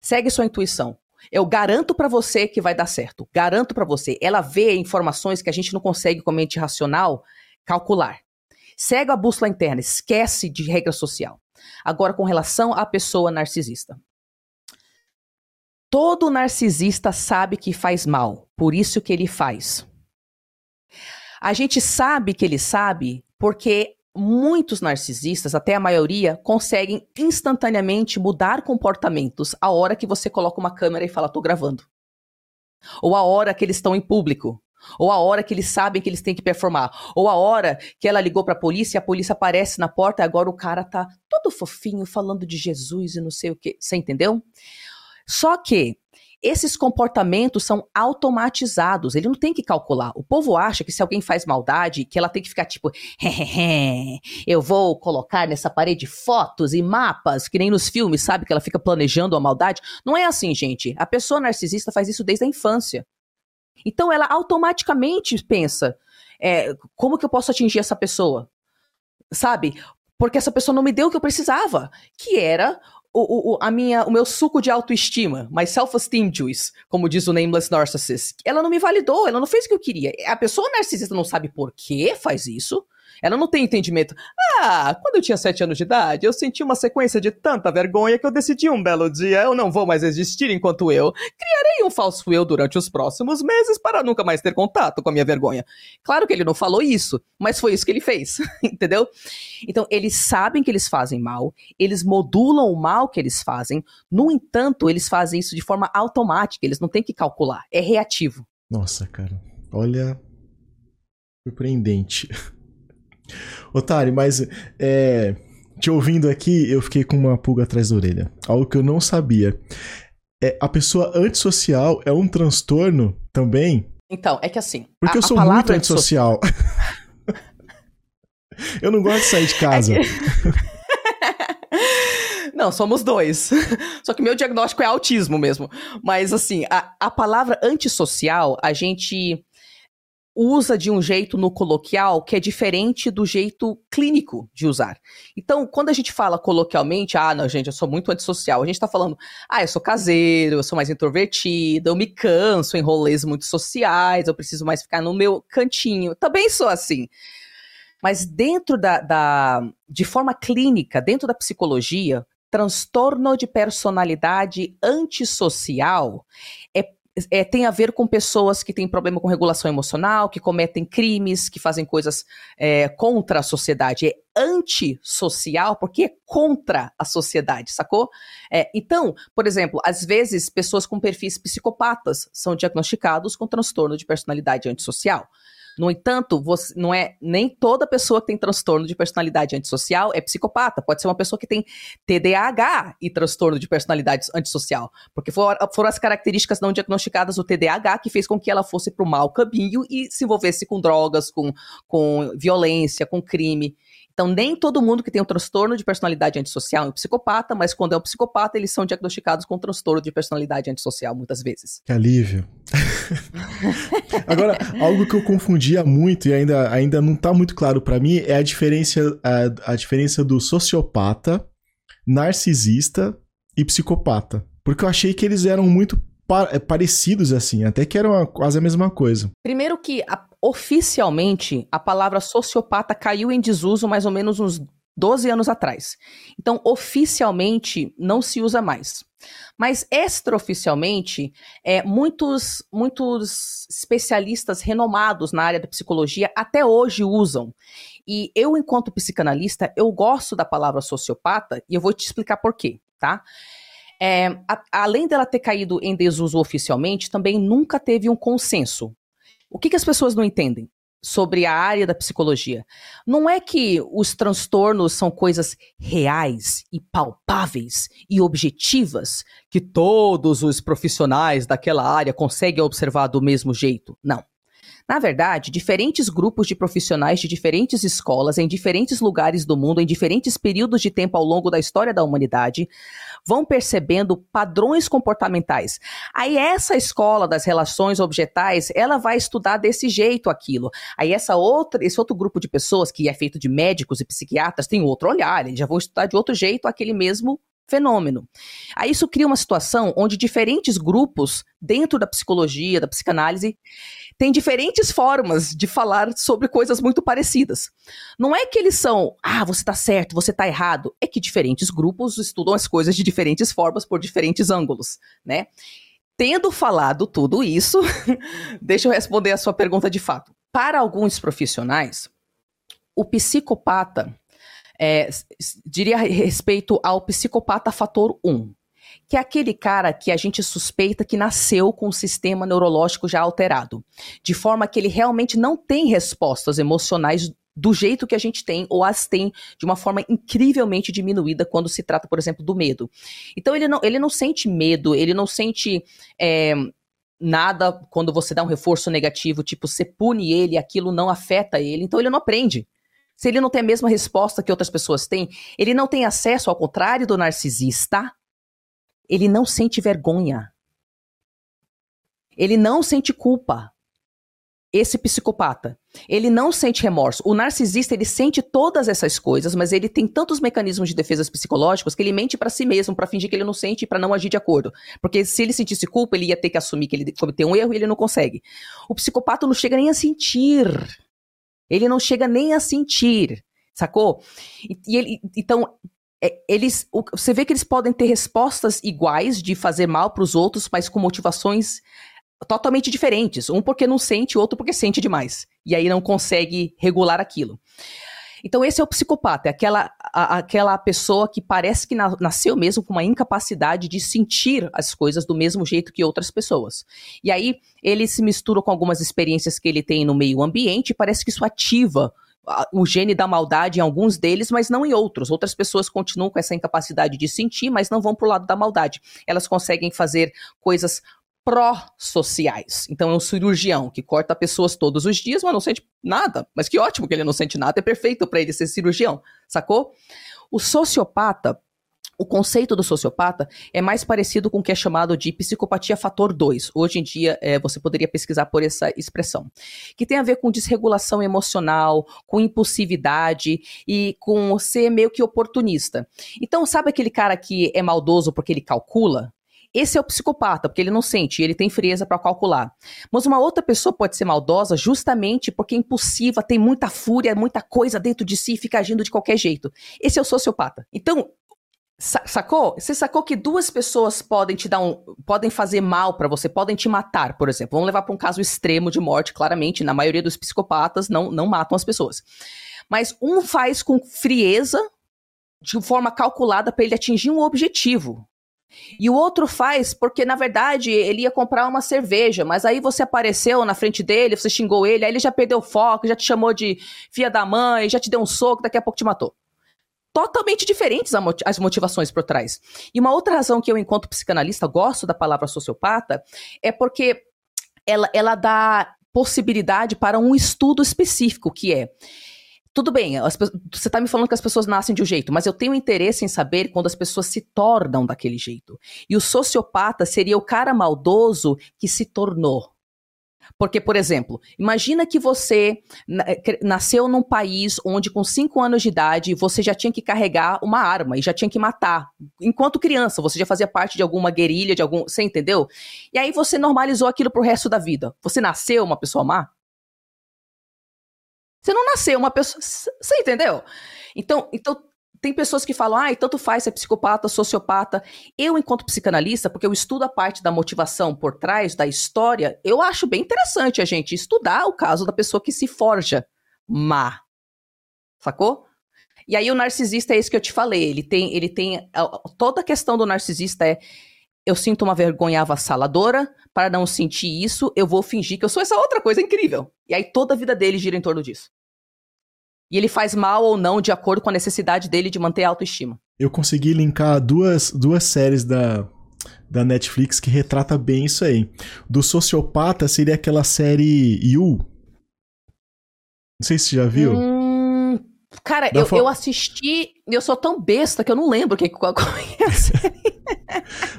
Segue sua intuição. Eu garanto para você que vai dar certo. Garanto para você. Ela vê informações que a gente não consegue com a mente racional calcular. Segue a bússola interna, esquece de regra social. Agora, com relação à pessoa narcisista. Todo narcisista sabe que faz mal, por isso que ele faz. A gente sabe que ele sabe porque muitos narcisistas, até a maioria, conseguem instantaneamente mudar comportamentos a hora que você coloca uma câmera e fala, tô gravando. Ou a hora que eles estão em público. Ou a hora que eles sabem que eles têm que performar. Ou a hora que ela ligou para a polícia e a polícia aparece na porta e agora o cara tá todo fofinho falando de Jesus e não sei o que. Você entendeu? Só que esses comportamentos são automatizados, ele não tem que calcular. O povo acha que se alguém faz maldade, que ela tem que ficar tipo, eu vou colocar nessa parede fotos e mapas, que nem nos filmes, sabe? Que ela fica planejando a maldade. Não é assim, gente. A pessoa narcisista faz isso desde a infância. Então ela automaticamente pensa: é, como que eu posso atingir essa pessoa? Sabe? Porque essa pessoa não me deu o que eu precisava, que era o, o, a minha, o meu suco de autoestima, my self-esteem juice, como diz o Nameless Narcissist. Ela não me validou, ela não fez o que eu queria. A pessoa narcisista não sabe por que faz isso, ela não tem entendimento. Ah, quando eu tinha sete anos de idade, eu senti uma sequência de tanta vergonha que eu decidi um belo dia, eu não vou mais existir enquanto eu. Criarei um falso eu durante os próximos meses para nunca mais ter contato com a minha vergonha. Claro que ele não falou isso, mas foi isso que ele fez, entendeu? Então, eles sabem que eles fazem mal, eles modulam o mal que eles fazem, no entanto, eles fazem isso de forma automática, eles não têm que calcular, é reativo. Nossa, cara, olha. Surpreendente. Otário, mas é, te ouvindo aqui, eu fiquei com uma pulga atrás da orelha. Algo que eu não sabia. É, a pessoa antissocial é um transtorno também? Então, é que assim. Porque a, eu sou muito antissocial. Eu não gosto de sair de casa. É que... Não, somos dois. Só que meu diagnóstico é autismo mesmo. Mas, assim, a, a palavra antissocial, a gente usa de um jeito no coloquial que é diferente do jeito clínico de usar. Então, quando a gente fala coloquialmente, ah, não, gente, eu sou muito antissocial, a gente tá falando, ah, eu sou caseiro, eu sou mais introvertido, eu me canso em rolês muito sociais, eu preciso mais ficar no meu cantinho. Também sou assim. Mas dentro da, da de forma clínica, dentro da psicologia, transtorno de personalidade antissocial é é, tem a ver com pessoas que têm problema com regulação emocional, que cometem crimes, que fazem coisas é, contra a sociedade. É antissocial porque é contra a sociedade, sacou? É, então, por exemplo, às vezes pessoas com perfis psicopatas são diagnosticados com transtorno de personalidade antissocial. No entanto, você, não é nem toda pessoa que tem transtorno de personalidade antissocial é psicopata. Pode ser uma pessoa que tem TDAH e transtorno de personalidade antissocial. Porque foram, foram as características não diagnosticadas do TDAH que fez com que ela fosse para o mau caminho e se envolvesse com drogas, com, com violência, com crime. Então, nem todo mundo que tem um transtorno de personalidade antissocial é um psicopata, mas quando é um psicopata, eles são diagnosticados com transtorno de personalidade antissocial, muitas vezes. Que alívio. Agora, algo que eu confundia muito e ainda, ainda não está muito claro para mim é a diferença, a, a diferença do sociopata, narcisista e psicopata. Porque eu achei que eles eram muito é, parecidos assim, até que eram quase a mesma coisa. Primeiro que a, oficialmente a palavra sociopata caiu em desuso mais ou menos uns 12 anos atrás. Então, oficialmente não se usa mais. Mas extraoficialmente, é, muitos, muitos especialistas renomados na área da psicologia até hoje usam. E eu, enquanto psicanalista, eu gosto da palavra sociopata e eu vou te explicar por quê, tá? É, a, além dela ter caído em desuso oficialmente, também nunca teve um consenso. O que, que as pessoas não entendem? sobre a área da psicologia. Não é que os transtornos são coisas reais e palpáveis e objetivas que todos os profissionais daquela área conseguem observar do mesmo jeito. Não. Na verdade, diferentes grupos de profissionais de diferentes escolas, em diferentes lugares do mundo, em diferentes períodos de tempo ao longo da história da humanidade, vão percebendo padrões comportamentais. Aí essa escola das relações objetais, ela vai estudar desse jeito aquilo. Aí essa outra, esse outro grupo de pessoas que é feito de médicos e psiquiatras tem outro olhar, eles já vão estudar de outro jeito aquele mesmo fenômeno. Aí isso cria uma situação onde diferentes grupos dentro da psicologia, da psicanálise, têm diferentes formas de falar sobre coisas muito parecidas. Não é que eles são, ah, você está certo, você está errado. É que diferentes grupos estudam as coisas de diferentes formas por diferentes ângulos, né? Tendo falado tudo isso, deixa eu responder a sua pergunta de fato. Para alguns profissionais, o psicopata é, diria respeito ao psicopata fator 1, que é aquele cara que a gente suspeita que nasceu com o sistema neurológico já alterado, de forma que ele realmente não tem respostas emocionais do jeito que a gente tem, ou as tem de uma forma incrivelmente diminuída quando se trata, por exemplo, do medo. Então ele não, ele não sente medo, ele não sente. É, nada quando você dá um reforço negativo, tipo, você pune ele, aquilo não afeta ele, então ele não aprende se ele não tem a mesma resposta que outras pessoas têm, ele não tem acesso, ao contrário do narcisista, ele não sente vergonha. Ele não sente culpa. Esse psicopata, ele não sente remorso. O narcisista, ele sente todas essas coisas, mas ele tem tantos mecanismos de defesas psicológicos que ele mente para si mesmo, para fingir que ele não sente e para não agir de acordo. Porque se ele sentisse culpa, ele ia ter que assumir que ele cometeu um erro e ele não consegue. O psicopata não chega nem a sentir ele não chega nem a sentir, sacou? E, e ele, então, é, eles, o, você vê que eles podem ter respostas iguais de fazer mal para os outros, mas com motivações totalmente diferentes. Um porque não sente, outro porque sente demais. E aí não consegue regular aquilo. Então, esse é o psicopata, é aquela, a, aquela pessoa que parece que na, nasceu mesmo com uma incapacidade de sentir as coisas do mesmo jeito que outras pessoas. E aí, ele se mistura com algumas experiências que ele tem no meio ambiente e parece que isso ativa o gene da maldade em alguns deles, mas não em outros. Outras pessoas continuam com essa incapacidade de sentir, mas não vão pro lado da maldade. Elas conseguem fazer coisas pró-sociais. Então, é um cirurgião que corta pessoas todos os dias, mas não sente nada. Mas que ótimo que ele não sente nada, é perfeito para ele ser cirurgião, sacou? O sociopata o conceito do sociopata é mais parecido com o que é chamado de psicopatia fator 2. Hoje em dia, é, você poderia pesquisar por essa expressão. Que tem a ver com desregulação emocional, com impulsividade e com ser meio que oportunista. Então, sabe aquele cara que é maldoso porque ele calcula? Esse é o psicopata, porque ele não sente, ele tem frieza para calcular. Mas uma outra pessoa pode ser maldosa justamente porque é impulsiva, tem muita fúria, muita coisa dentro de si fica agindo de qualquer jeito. Esse é o sociopata. Então, Sacou? Você sacou que duas pessoas podem te dar um. podem fazer mal para você, podem te matar, por exemplo. Vamos levar para um caso extremo de morte, claramente. Na maioria dos psicopatas não, não matam as pessoas. Mas um faz com frieza, de forma calculada, para ele atingir um objetivo. E o outro faz porque, na verdade, ele ia comprar uma cerveja, mas aí você apareceu na frente dele, você xingou ele, aí ele já perdeu o foco, já te chamou de filha da mãe, já te deu um soco, daqui a pouco te matou totalmente diferentes as motivações por trás. E uma outra razão que eu, enquanto psicanalista, gosto da palavra sociopata é porque ela, ela dá possibilidade para um estudo específico, que é tudo bem, as, você está me falando que as pessoas nascem de um jeito, mas eu tenho interesse em saber quando as pessoas se tornam daquele jeito. E o sociopata seria o cara maldoso que se tornou. Porque, por exemplo, imagina que você eh, nasceu num país onde, com 5 anos de idade, você já tinha que carregar uma arma e já tinha que matar. Enquanto criança, você já fazia parte de alguma guerrilha, de algum. Você entendeu? E aí você normalizou aquilo pro resto da vida. Você nasceu uma pessoa má? Você não nasceu uma pessoa. Você entendeu? Então, então tem pessoas que falam, ah, tanto faz ser é psicopata, sociopata. Eu, enquanto psicanalista, porque eu estudo a parte da motivação por trás da história, eu acho bem interessante a gente estudar o caso da pessoa que se forja má. Sacou? E aí o narcisista é isso que eu te falei. Ele tem, ele tem toda a questão do narcisista é eu sinto uma vergonha avassaladora, para não sentir isso, eu vou fingir que eu sou essa outra coisa incrível. E aí toda a vida dele gira em torno disso. E ele faz mal ou não de acordo com a necessidade dele de manter a autoestima. Eu consegui linkar duas, duas séries da, da Netflix que retrata bem isso aí. Do sociopata seria aquela série You. Não sei se você já viu. Hum, cara, eu, eu assisti. Eu sou tão besta que eu não lembro que, qual, qual é a série.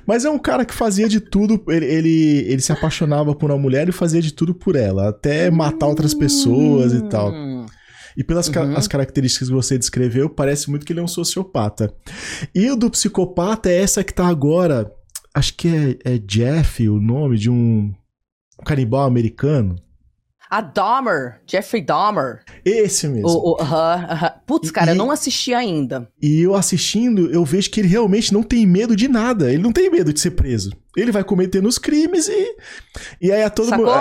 Mas é um cara que fazia de tudo. Ele, ele, ele, se apaixonava por uma mulher e fazia de tudo por ela. Até matar outras pessoas e tal. E pelas uhum. ca as características que você descreveu, parece muito que ele é um sociopata. E o do psicopata é essa que tá agora. Acho que é, é Jeff o nome de um, um canibal americano. A Dahmer, Jeffrey Dahmer. Esse mesmo. O, o, uh -huh, uh -huh. Putz, cara, e, eu não assisti ainda. E eu assistindo, eu vejo que ele realmente não tem medo de nada. Ele não tem medo de ser preso. Ele vai cometendo os crimes e. E aí a todo mundo.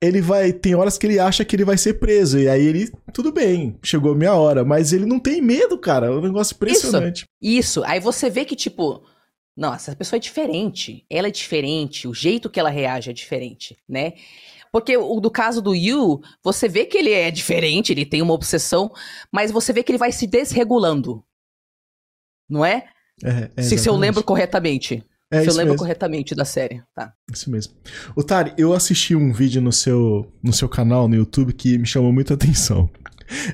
Ele vai. Tem horas que ele acha que ele vai ser preso. E aí ele. Tudo bem, chegou a minha hora. Mas ele não tem medo, cara. É um negócio impressionante. Isso. isso. Aí você vê que, tipo. Nossa, essa pessoa é diferente. Ela é diferente. O jeito que ela reage é diferente, né? Porque o do caso do Yu, você vê que ele é diferente, ele tem uma obsessão, mas você vê que ele vai se desregulando. Não é? é, é se, se, eu lembro corretamente. É se eu lembro mesmo. corretamente da série, tá? Isso mesmo. Otari, eu assisti um vídeo no seu, no seu canal, no YouTube, que me chamou muita atenção.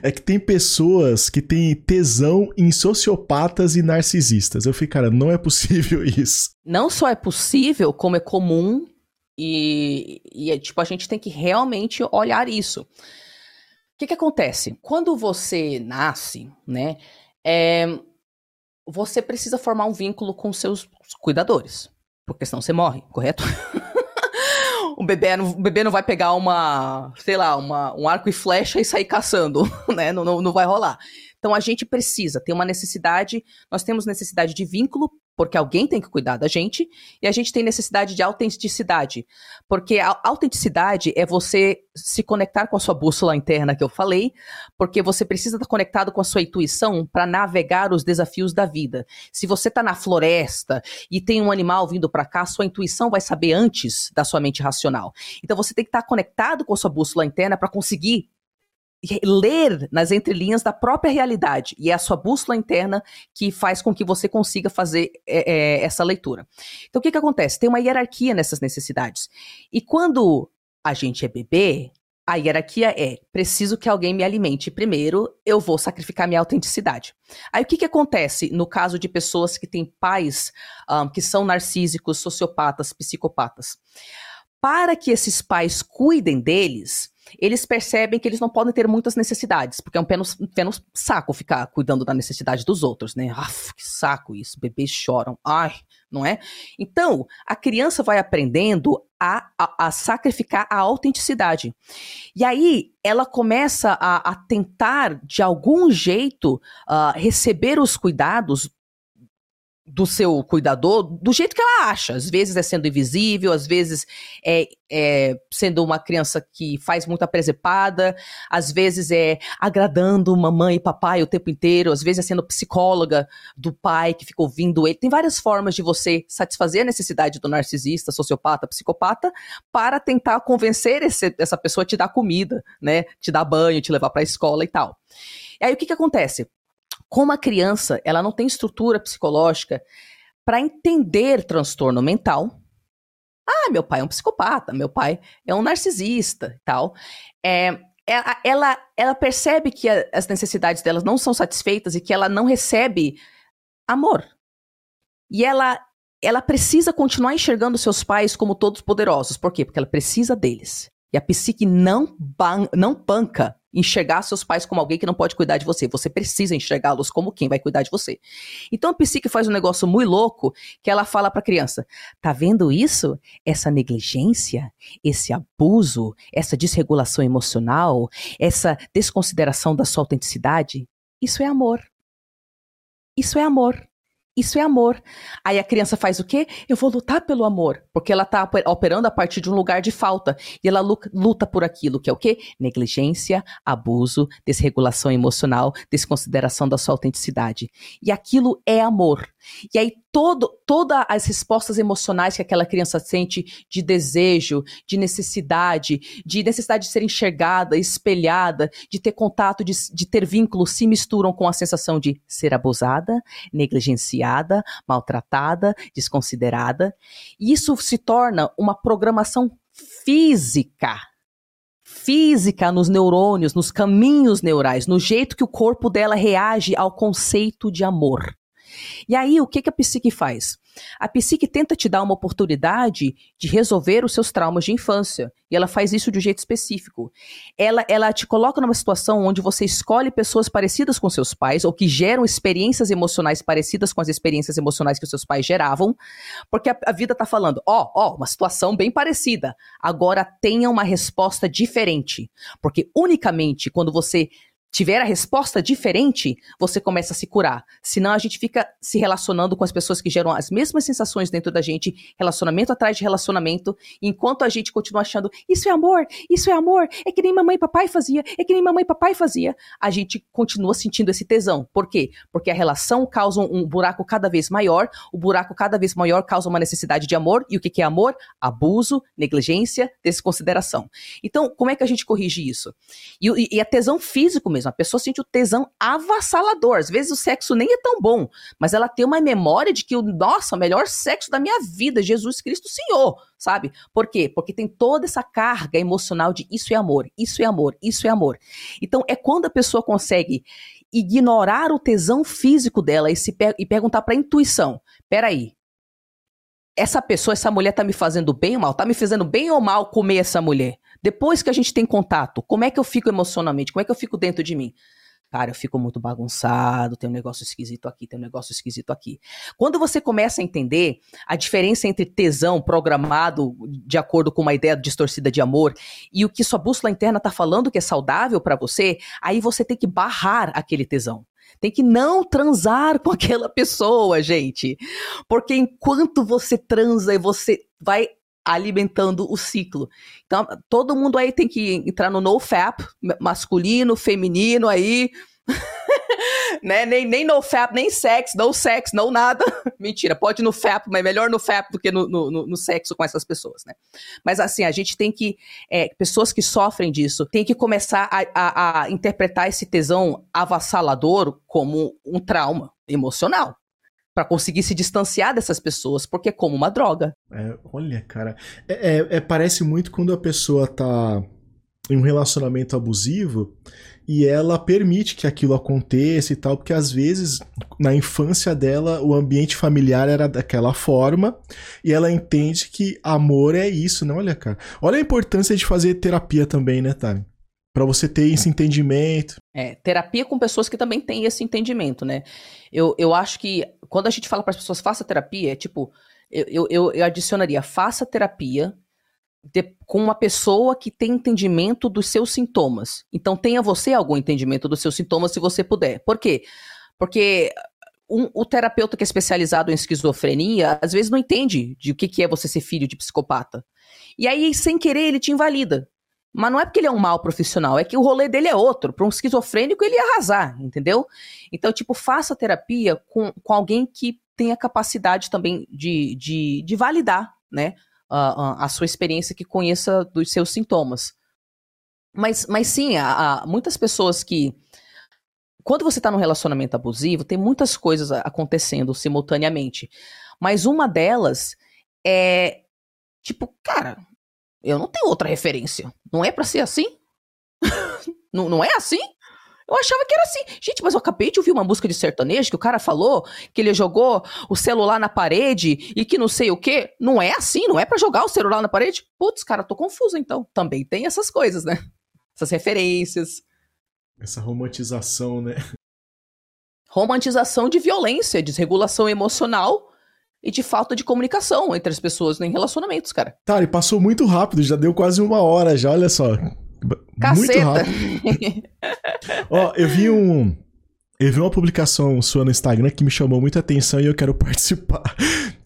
É que tem pessoas que têm tesão em sociopatas e narcisistas. Eu fiquei, cara, não é possível isso. Não só é possível, como é comum e, e, tipo, a gente tem que realmente olhar isso. O que, que acontece? Quando você nasce, né, é, você precisa formar um vínculo com seus cuidadores, porque senão você morre, correto? o, bebê, o bebê não vai pegar uma, sei lá, uma, um arco e flecha e sair caçando, né? Não, não, não vai rolar. Então a gente precisa ter uma necessidade, nós temos necessidade de vínculo porque alguém tem que cuidar da gente, e a gente tem necessidade de autenticidade, porque a autenticidade é você se conectar com a sua bússola interna que eu falei, porque você precisa estar conectado com a sua intuição para navegar os desafios da vida. Se você está na floresta e tem um animal vindo para cá, sua intuição vai saber antes da sua mente racional. Então você tem que estar conectado com a sua bússola interna para conseguir ler nas entrelinhas da própria realidade. E é a sua bússola interna que faz com que você consiga fazer é, é, essa leitura. Então, o que, que acontece? Tem uma hierarquia nessas necessidades. E quando a gente é bebê, a hierarquia é: preciso que alguém me alimente primeiro, eu vou sacrificar minha autenticidade. Aí o que, que acontece no caso de pessoas que têm pais um, que são narcísicos, sociopatas, psicopatas? Para que esses pais cuidem deles, eles percebem que eles não podem ter muitas necessidades, porque é um peno, peno saco ficar cuidando da necessidade dos outros, né? Que saco isso, bebês choram, ai, não é? Então, a criança vai aprendendo a, a, a sacrificar a autenticidade. E aí, ela começa a, a tentar, de algum jeito, uh, receber os cuidados do seu cuidador do jeito que ela acha. Às vezes é sendo invisível, às vezes é, é, sendo uma criança que faz muita presepada, às vezes é agradando mamãe e papai o tempo inteiro, às vezes é sendo psicóloga do pai que fica ouvindo ele. Tem várias formas de você satisfazer a necessidade do narcisista, sociopata, psicopata, para tentar convencer esse, essa pessoa a te dar comida, né? Te dar banho, te levar para a escola e tal. E aí o que, que acontece? Como a criança ela não tem estrutura psicológica para entender transtorno mental. Ah, meu pai é um psicopata, meu pai é um narcisista tal. É, ela, ela, ela percebe que a, as necessidades delas não são satisfeitas e que ela não recebe amor. E ela, ela precisa continuar enxergando seus pais como todos poderosos. Por quê? Porque ela precisa deles. E a psique não, ban não banca enxergar seus pais como alguém que não pode cuidar de você. Você precisa enxergá-los como quem vai cuidar de você. Então a psique faz um negócio muito louco que ela fala para a criança: "Tá vendo isso? Essa negligência, esse abuso, essa desregulação emocional, essa desconsideração da sua autenticidade, isso é amor. Isso é amor. Isso é amor. Aí a criança faz o quê? Eu vou lutar pelo amor, porque ela está operando a partir de um lugar de falta e ela luta por aquilo que é o quê? Negligência, abuso, desregulação emocional, desconsideração da sua autenticidade. E aquilo é amor. E aí todo, todas as respostas emocionais que aquela criança sente de desejo, de necessidade, de necessidade de ser enxergada, espelhada, de ter contato, de, de ter vínculo, se misturam com a sensação de ser abusada, negligenciada, maltratada, desconsiderada. E isso se torna uma programação física física nos neurônios, nos caminhos neurais, no jeito que o corpo dela reage ao conceito de amor. E aí, o que, que a psique faz? A psique tenta te dar uma oportunidade de resolver os seus traumas de infância. E ela faz isso de um jeito específico. Ela, ela te coloca numa situação onde você escolhe pessoas parecidas com seus pais, ou que geram experiências emocionais parecidas com as experiências emocionais que os seus pais geravam, porque a, a vida tá falando, ó, oh, ó, oh, uma situação bem parecida. Agora tenha uma resposta diferente. Porque unicamente quando você tiver a resposta diferente, você começa a se curar. Senão a gente fica se relacionando com as pessoas que geram as mesmas sensações dentro da gente, relacionamento atrás de relacionamento, enquanto a gente continua achando isso é amor, isso é amor, é que nem mamãe e papai fazia, é que nem mamãe e papai fazia, a gente continua sentindo esse tesão. Por quê? Porque a relação causa um buraco cada vez maior, o buraco cada vez maior causa uma necessidade de amor, e o que, é amor? Abuso, negligência, desconsideração. Então, como é que a gente corrige isso? E, e, e a tesão físico mesmo, mesmo. A pessoa sente o tesão avassalador. Às vezes o sexo nem é tão bom, mas ela tem uma memória de que nossa, o melhor sexo da minha vida, Jesus Cristo Senhor, sabe? Por quê? Porque tem toda essa carga emocional de isso é amor, isso é amor, isso é amor. Então é quando a pessoa consegue ignorar o tesão físico dela e se per e perguntar para a intuição: peraí, essa pessoa, essa mulher tá me fazendo bem ou mal? Tá me fazendo bem ou mal comer essa mulher? Depois que a gente tem contato, como é que eu fico emocionalmente? Como é que eu fico dentro de mim? Cara, eu fico muito bagunçado, tem um negócio esquisito aqui, tem um negócio esquisito aqui. Quando você começa a entender a diferença entre tesão programado de acordo com uma ideia distorcida de amor e o que sua bússola interna tá falando que é saudável para você, aí você tem que barrar aquele tesão. Tem que não transar com aquela pessoa, gente. Porque enquanto você transa e você vai alimentando o ciclo. Então, todo mundo aí tem que entrar no NoFap, masculino, feminino aí. né? Nem, nem no fap, nem sexo, no sex, não nada. Mentira, pode no fap, mas melhor no fap do que no, no, no, sexo com essas pessoas, né? Mas assim, a gente tem que. É, pessoas que sofrem disso tem que começar a, a, a interpretar esse tesão avassalador como um trauma emocional para conseguir se distanciar dessas pessoas, porque é como uma droga. É, olha, cara, é, é, é, parece muito quando a pessoa tá em um relacionamento abusivo e ela permite que aquilo aconteça e tal, porque às vezes na infância dela o ambiente familiar era daquela forma e ela entende que amor é isso, né? Olha, cara, olha a importância de fazer terapia também, né, Tari? Para você ter esse entendimento. É, terapia com pessoas que também têm esse entendimento, né? Eu, eu acho que quando a gente fala para as pessoas faça terapia, é tipo, eu, eu, eu adicionaria faça terapia de, com uma pessoa que tem entendimento dos seus sintomas. Então tenha você algum entendimento dos seus sintomas se você puder. Por quê? Porque um, o terapeuta que é especializado em esquizofrenia, às vezes não entende de o que, que é você ser filho de psicopata. E aí, sem querer, ele te invalida. Mas não é porque ele é um mau profissional, é que o rolê dele é outro. Para um esquizofrênico, ele ia arrasar, entendeu? Então, tipo, faça terapia com, com alguém que tenha capacidade também de, de, de validar, né? A, a, sua experiência, que conheça dos seus sintomas. Mas, mas sim, há, muitas pessoas que. Quando você está num relacionamento abusivo, tem muitas coisas acontecendo simultaneamente. Mas uma delas é. Tipo, cara, eu não tenho outra referência. Não é para ser assim? não, não é assim? Eu achava que era assim. Gente, mas eu acabei de ouvir uma música de sertanejo que o cara falou que ele jogou o celular na parede e que não sei o quê. Não é assim, não é para jogar o celular na parede? Putz, cara, tô confuso então. Também tem essas coisas, né? Essas referências. Essa romantização, né? Romantização de violência, desregulação emocional e de falta de comunicação entre as pessoas em relacionamentos, cara. Tá, e passou muito rápido, já deu quase uma hora já, olha só. Caceta. Muito rápido. Ó, eu vi um. Eu vi uma publicação sua no Instagram que me chamou muita atenção e eu quero participar.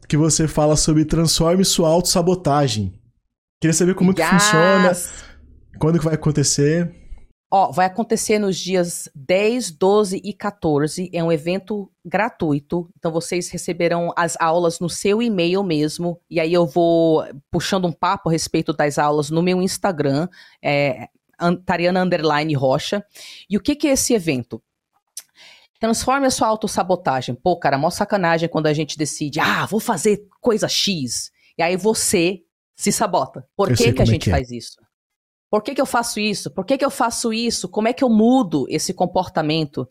Que você fala sobre transforme sua autossabotagem. Queria saber como yes. que funciona, quando que vai acontecer. Ó, vai acontecer nos dias 10, 12 e 14. É um evento gratuito. Então vocês receberão as aulas no seu e-mail mesmo. E aí eu vou puxando um papo a respeito das aulas no meu Instagram, é, Tariana Underline Rocha. E o que, que é esse evento? Transforme a sua autossabotagem. Pô, cara, mó sacanagem quando a gente decide, ah, vou fazer coisa X. E aí você se sabota. Por que, que a gente é que é. faz isso? Por que, que eu faço isso? Por que, que eu faço isso? Como é que eu mudo esse comportamento?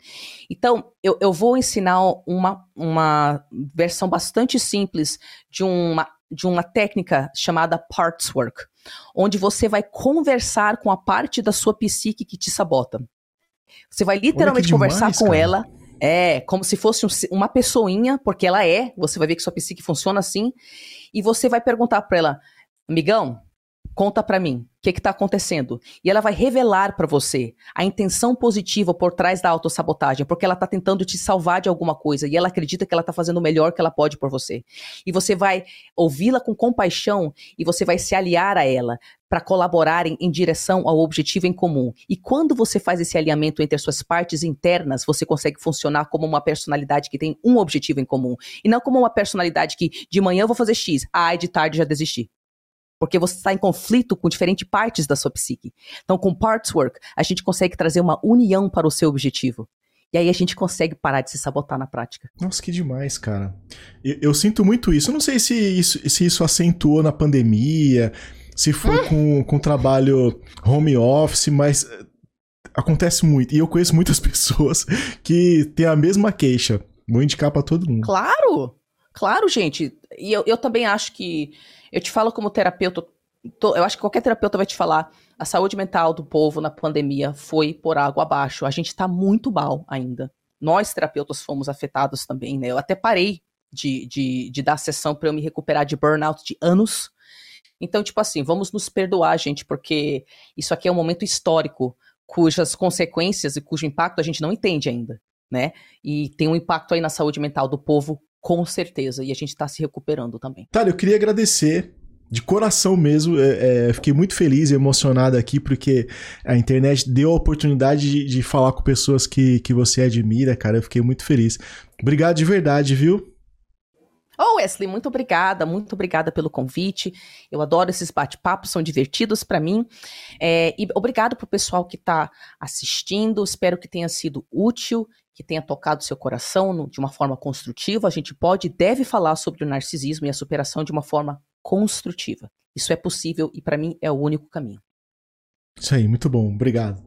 Então, eu, eu vou ensinar uma, uma versão bastante simples de uma, de uma técnica chamada Parts Work, onde você vai conversar com a parte da sua psique que te sabota. Você vai literalmente demais, conversar com cara. ela. É, como se fosse um, uma pessoinha, porque ela é, você vai ver que sua psique funciona assim, e você vai perguntar para ela, amigão, Conta para mim, o que está acontecendo? E ela vai revelar para você a intenção positiva por trás da autossabotagem, porque ela está tentando te salvar de alguma coisa e ela acredita que ela está fazendo o melhor que ela pode por você. E você vai ouvi-la com compaixão e você vai se aliar a ela para colaborarem em direção ao objetivo em comum. E quando você faz esse alinhamento entre as suas partes internas, você consegue funcionar como uma personalidade que tem um objetivo em comum. E não como uma personalidade que de manhã eu vou fazer X, ah, de tarde já desisti porque você está em conflito com diferentes partes da sua psique. Então, com Parts Work, a gente consegue trazer uma união para o seu objetivo. E aí a gente consegue parar de se sabotar na prática. Nossa, que demais, cara. Eu, eu sinto muito isso. Eu não sei se isso, se isso acentuou na pandemia, se foi hum. com, com trabalho home office, mas eh, acontece muito. E eu conheço muitas pessoas que têm a mesma queixa. Vou indicar para todo mundo. Claro! Claro, gente. E eu, eu também acho que eu te falo como terapeuta, eu acho que qualquer terapeuta vai te falar, a saúde mental do povo na pandemia foi por água abaixo. A gente tá muito mal ainda. Nós, terapeutas, fomos afetados também, né? Eu até parei de, de, de dar sessão para eu me recuperar de burnout de anos. Então, tipo assim, vamos nos perdoar, gente, porque isso aqui é um momento histórico cujas consequências e cujo impacto a gente não entende ainda, né? E tem um impacto aí na saúde mental do povo com certeza. E a gente está se recuperando também. Tá, eu queria agradecer de coração mesmo, é, é, fiquei muito feliz e emocionado aqui, porque a internet deu a oportunidade de, de, falar com pessoas que, que você admira, cara. Eu fiquei muito feliz. Obrigado de verdade, viu? Oh, Wesley, muito obrigada, muito obrigada pelo convite. Eu adoro esses bate-papos, são divertidos para mim. É, e obrigado pro pessoal que está assistindo. Espero que tenha sido útil, que tenha tocado seu coração de uma forma construtiva. A gente pode e deve falar sobre o narcisismo e a superação de uma forma construtiva. Isso é possível e para mim é o único caminho. Isso aí, muito bom. Obrigado.